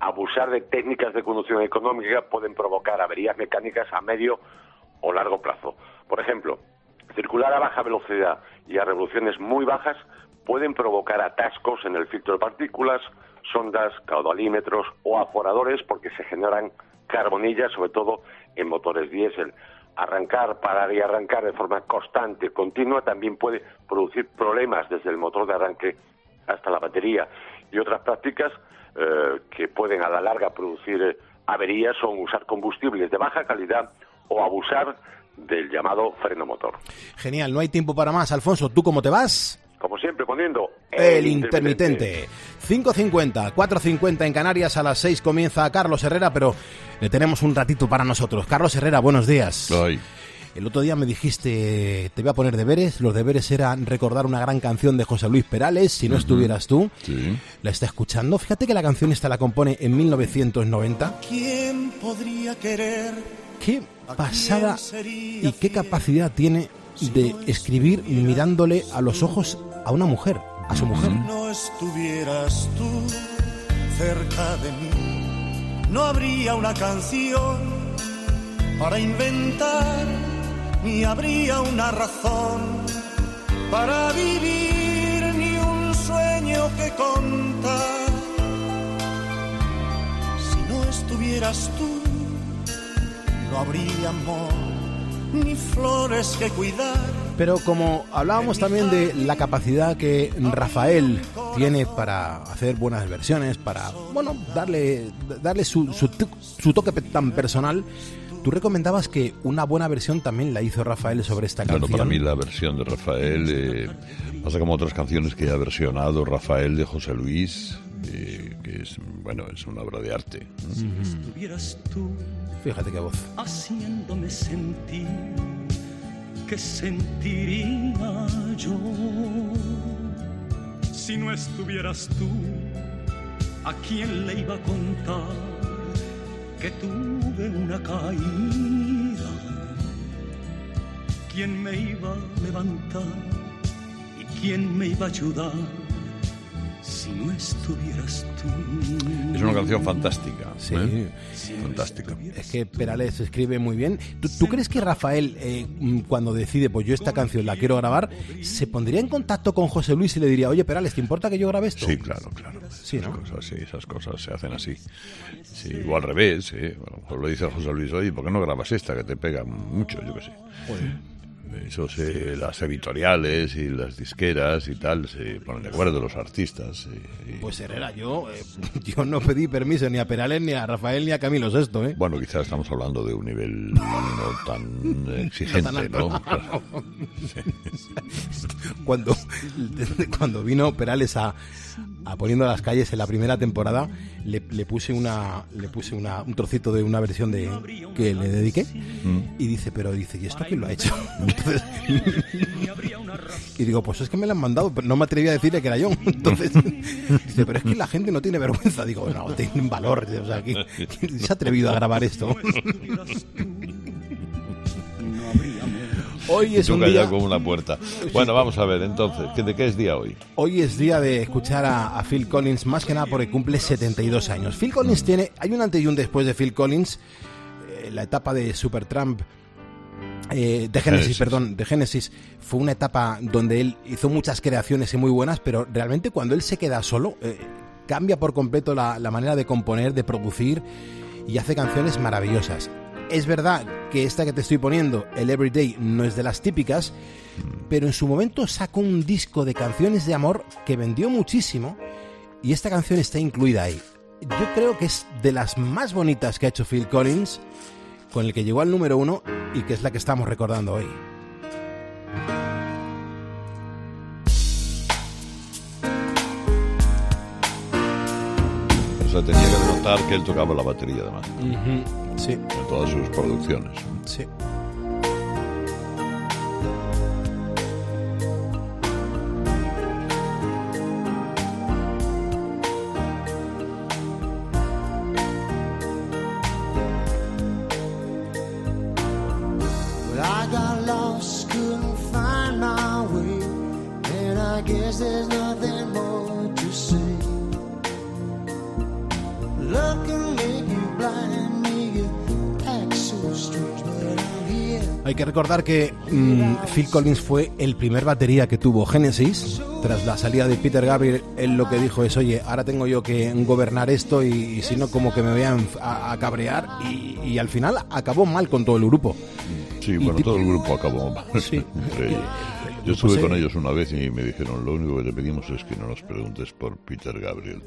Speaker 25: Abusar de técnicas de conducción económica pueden provocar averías mecánicas a medio o largo plazo. Por ejemplo, circular a baja velocidad y a revoluciones muy bajas pueden provocar atascos en el filtro de partículas, sondas, caudalímetros o aforadores porque se generan carbonillas, sobre todo en motores diésel. Arrancar, parar y arrancar de forma constante, continua, también puede producir problemas desde el motor de arranque hasta la batería. Y otras prácticas eh, que pueden a la larga producir eh, averías son usar combustibles de baja calidad o abusar del llamado freno motor.
Speaker 1: Genial, no hay tiempo para más. Alfonso, ¿tú cómo te vas?
Speaker 25: Como siempre, poniendo
Speaker 1: El intermitente. 5.50, 4.50 en Canarias, a las 6 comienza Carlos Herrera, pero le tenemos un ratito para nosotros. Carlos Herrera, buenos días. El otro día me dijiste, te voy a poner deberes. Los deberes eran recordar una gran canción de José Luis Perales, si no estuvieras tú.
Speaker 26: Sí.
Speaker 1: La está escuchando. Fíjate que la canción esta la compone en 1990.
Speaker 26: ¿Quién podría querer?
Speaker 1: Qué pasada y qué capacidad tiene de escribir mirándole a los ojos a una mujer, a su mujer.
Speaker 26: no estuvieras tú cerca de mí, no habría una canción para inventar, ni habría una razón para vivir, ni un sueño que contar. Si no estuvieras tú, no habría amor, ni flores que cuidar.
Speaker 1: Pero como hablábamos también de la capacidad que Rafael tiene para hacer buenas versiones, para, bueno, darle, darle su, su, su toque tan personal, tú recomendabas que una buena versión también la hizo Rafael sobre esta
Speaker 27: Claro,
Speaker 1: canción.
Speaker 27: para mí la versión de Rafael eh, pasa como otras canciones que ha versionado Rafael de José Luis, eh, es, bueno, es una obra de arte. ¿no?
Speaker 26: Si estuvieras tú
Speaker 1: Fíjate qué voz.
Speaker 26: haciéndome sentir que sentiría yo si no estuvieras tú a quién le iba a contar que tuve una caída quién me iba a levantar y quién me iba a ayudar si no estuvieras tú
Speaker 27: Es una canción fantástica.
Speaker 1: Sí.
Speaker 27: ¿eh? Fantástica.
Speaker 1: Es que Perales escribe muy bien. ¿Tú, tú crees que Rafael, eh, mm, cuando decide, pues yo esta canción la quiero grabar, se pondría en contacto con José Luis y le diría, oye, Perales, ¿te importa que yo grabe esto?
Speaker 27: Sí, claro, claro.
Speaker 1: Sí,
Speaker 27: esas
Speaker 1: ¿no?
Speaker 27: cosas, sí, esas cosas se hacen así. Sí, o al revés, sí. A lo mejor lo dice José Luis, oye, ¿por qué no grabas esta que te pega mucho? Yo qué sé. Eso se, las editoriales y las disqueras y tal se ponen de acuerdo, los artistas. y- y-
Speaker 1: Pues Herrera, yo, eh, yo no pedí permiso ni a Perales, ni a Rafael, ni a Camilo Sesto, ¿eh?
Speaker 27: Bueno, quizás estamos hablando de un nivel no tan exigente,
Speaker 1: tan.
Speaker 27: ¿no? Claro.
Speaker 1: cuando, cuando vino Perales a, a poniendo las calles en la primera temporada, le, le puse una le puse una, un trocito de una versión de que le dediqué
Speaker 27: Mm.
Speaker 1: y dice, pero dice, ¿y esto quién lo ha hecho? Entonces, y digo, pues es que me lo han mandado, pero no me atreví a decirle que era yo. Entonces, dice, pero es que la gente no tiene vergüenza. Digo, no, tienen valor. O sea, ¿quién, quién se ha atrevido a grabar esto? Hoy es
Speaker 27: Tú
Speaker 1: un día...
Speaker 27: como una puerta. Bueno, vamos a ver entonces, ¿qué- ¿de qué es día hoy?
Speaker 1: Hoy es día de escuchar a, a Phil Collins, más que nada porque cumple 72 años. Phil Collins tiene, hay un antes y un después de Phil Collins, eh, la etapa de Supertramp, eh, de Genesis,
Speaker 27: Genesis.
Speaker 1: perdón, de Genesis, fue una etapa donde él hizo muchas creaciones y muy buenas, pero realmente cuando él se queda solo, eh, cambia por completo la, la manera de componer, de producir y hace canciones maravillosas. Es verdad que esta que te estoy poniendo, el Everyday, no es de las típicas, pero en su momento sacó un disco de canciones de amor que vendió muchísimo y esta canción está incluida ahí. Yo creo que es de las más bonitas que ha hecho Phil Collins, con el que llegó al número uno y que es la que estamos recordando hoy.
Speaker 27: O sea, tenía que denotar que él tocaba la batería, además.
Speaker 1: Sí.
Speaker 27: En todas sus producciones.
Speaker 1: Sí. Hay que recordar que mm, Phil Collins fue el primer batería que tuvo Genesis. Tras la salida de Peter Gabriel, él lo que dijo es, oye, ahora tengo yo que gobernar esto y, y si no, como que me vean a, a cabrear. Y, y al final acabó mal con todo el grupo.
Speaker 27: Sí, bueno, todo el grupo acabó mal. Yo estuve
Speaker 1: Pues,
Speaker 27: con
Speaker 1: eh,
Speaker 27: ellos una vez y me dijeron, lo único que te pedimos es que no nos preguntes por Peter Gabriel.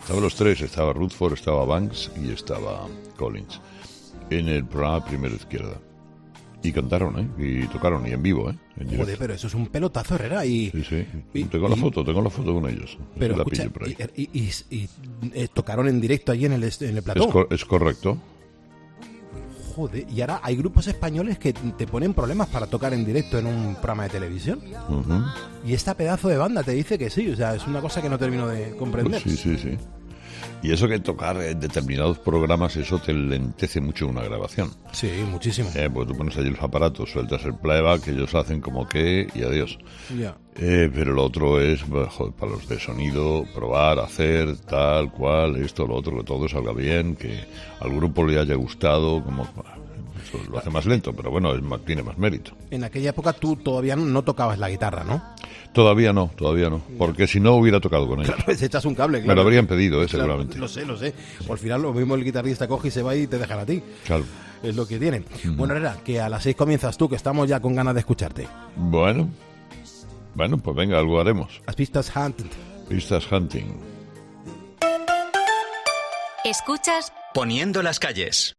Speaker 27: Estaban los tres, estaba Rutherford, estaba Banks y estaba Collins. En el programa Primera Izquierda. Y cantaron, ¿eh? Y tocaron, y en vivo, ¿eh? En.
Speaker 1: Joder, pero eso es un pelotazo, Herrera. Y,
Speaker 27: Sí, sí.
Speaker 1: y-
Speaker 27: tengo la foto, tengo la foto con ellos.
Speaker 1: Pero
Speaker 27: La
Speaker 1: escucha,
Speaker 27: pillé por ahí.
Speaker 1: y, eh, tocaron en directo allí en el, en el plató.
Speaker 27: Es, cor- es correcto.
Speaker 1: Joder, y ahora hay grupos españoles que te ponen problemas para tocar en directo en un programa de televisión. Y esta pedazo de banda te dice que sí, o sea, es una cosa que no termino de comprender.
Speaker 27: Pues sí, sí, sí. Y eso que tocar en determinados programas, eso te lentece mucho una grabación.
Speaker 1: Sí, muchísimo.
Speaker 27: Eh, pues tú pones allí los aparatos, sueltas el playback, ellos hacen como que y adiós.
Speaker 1: Ya.
Speaker 27: Eh, pero lo otro es, bueno, joder, para los de sonido, probar, hacer, tal, cual, esto, lo otro, que todo salga bien, que al grupo le haya gustado, como... Eso lo hace más lento, pero bueno, es más- tiene más mérito.
Speaker 1: En aquella época tú todavía no, tocabas la guitarra, ¿no?
Speaker 27: Todavía no, todavía no, porque si no hubiera tocado con ellos.
Speaker 1: Pues echas un cable,
Speaker 27: Me
Speaker 1: claro.
Speaker 27: lo habrían pedido, eh,
Speaker 1: Claro,
Speaker 27: seguramente.
Speaker 1: Lo sé, lo sé. O al final lo mismo el guitarrista coge y se va y te dejan a ti.
Speaker 27: Claro.
Speaker 1: Es lo que tienen. Bueno, Herrera, que a las seis comienzas tú, que estamos ya con ganas de escucharte.
Speaker 27: Bueno, bueno, pues venga, algo haremos.
Speaker 1: Las pistas Hunt.
Speaker 27: Pistas Hunting.
Speaker 10: Escuchas
Speaker 22: Poniendo las calles.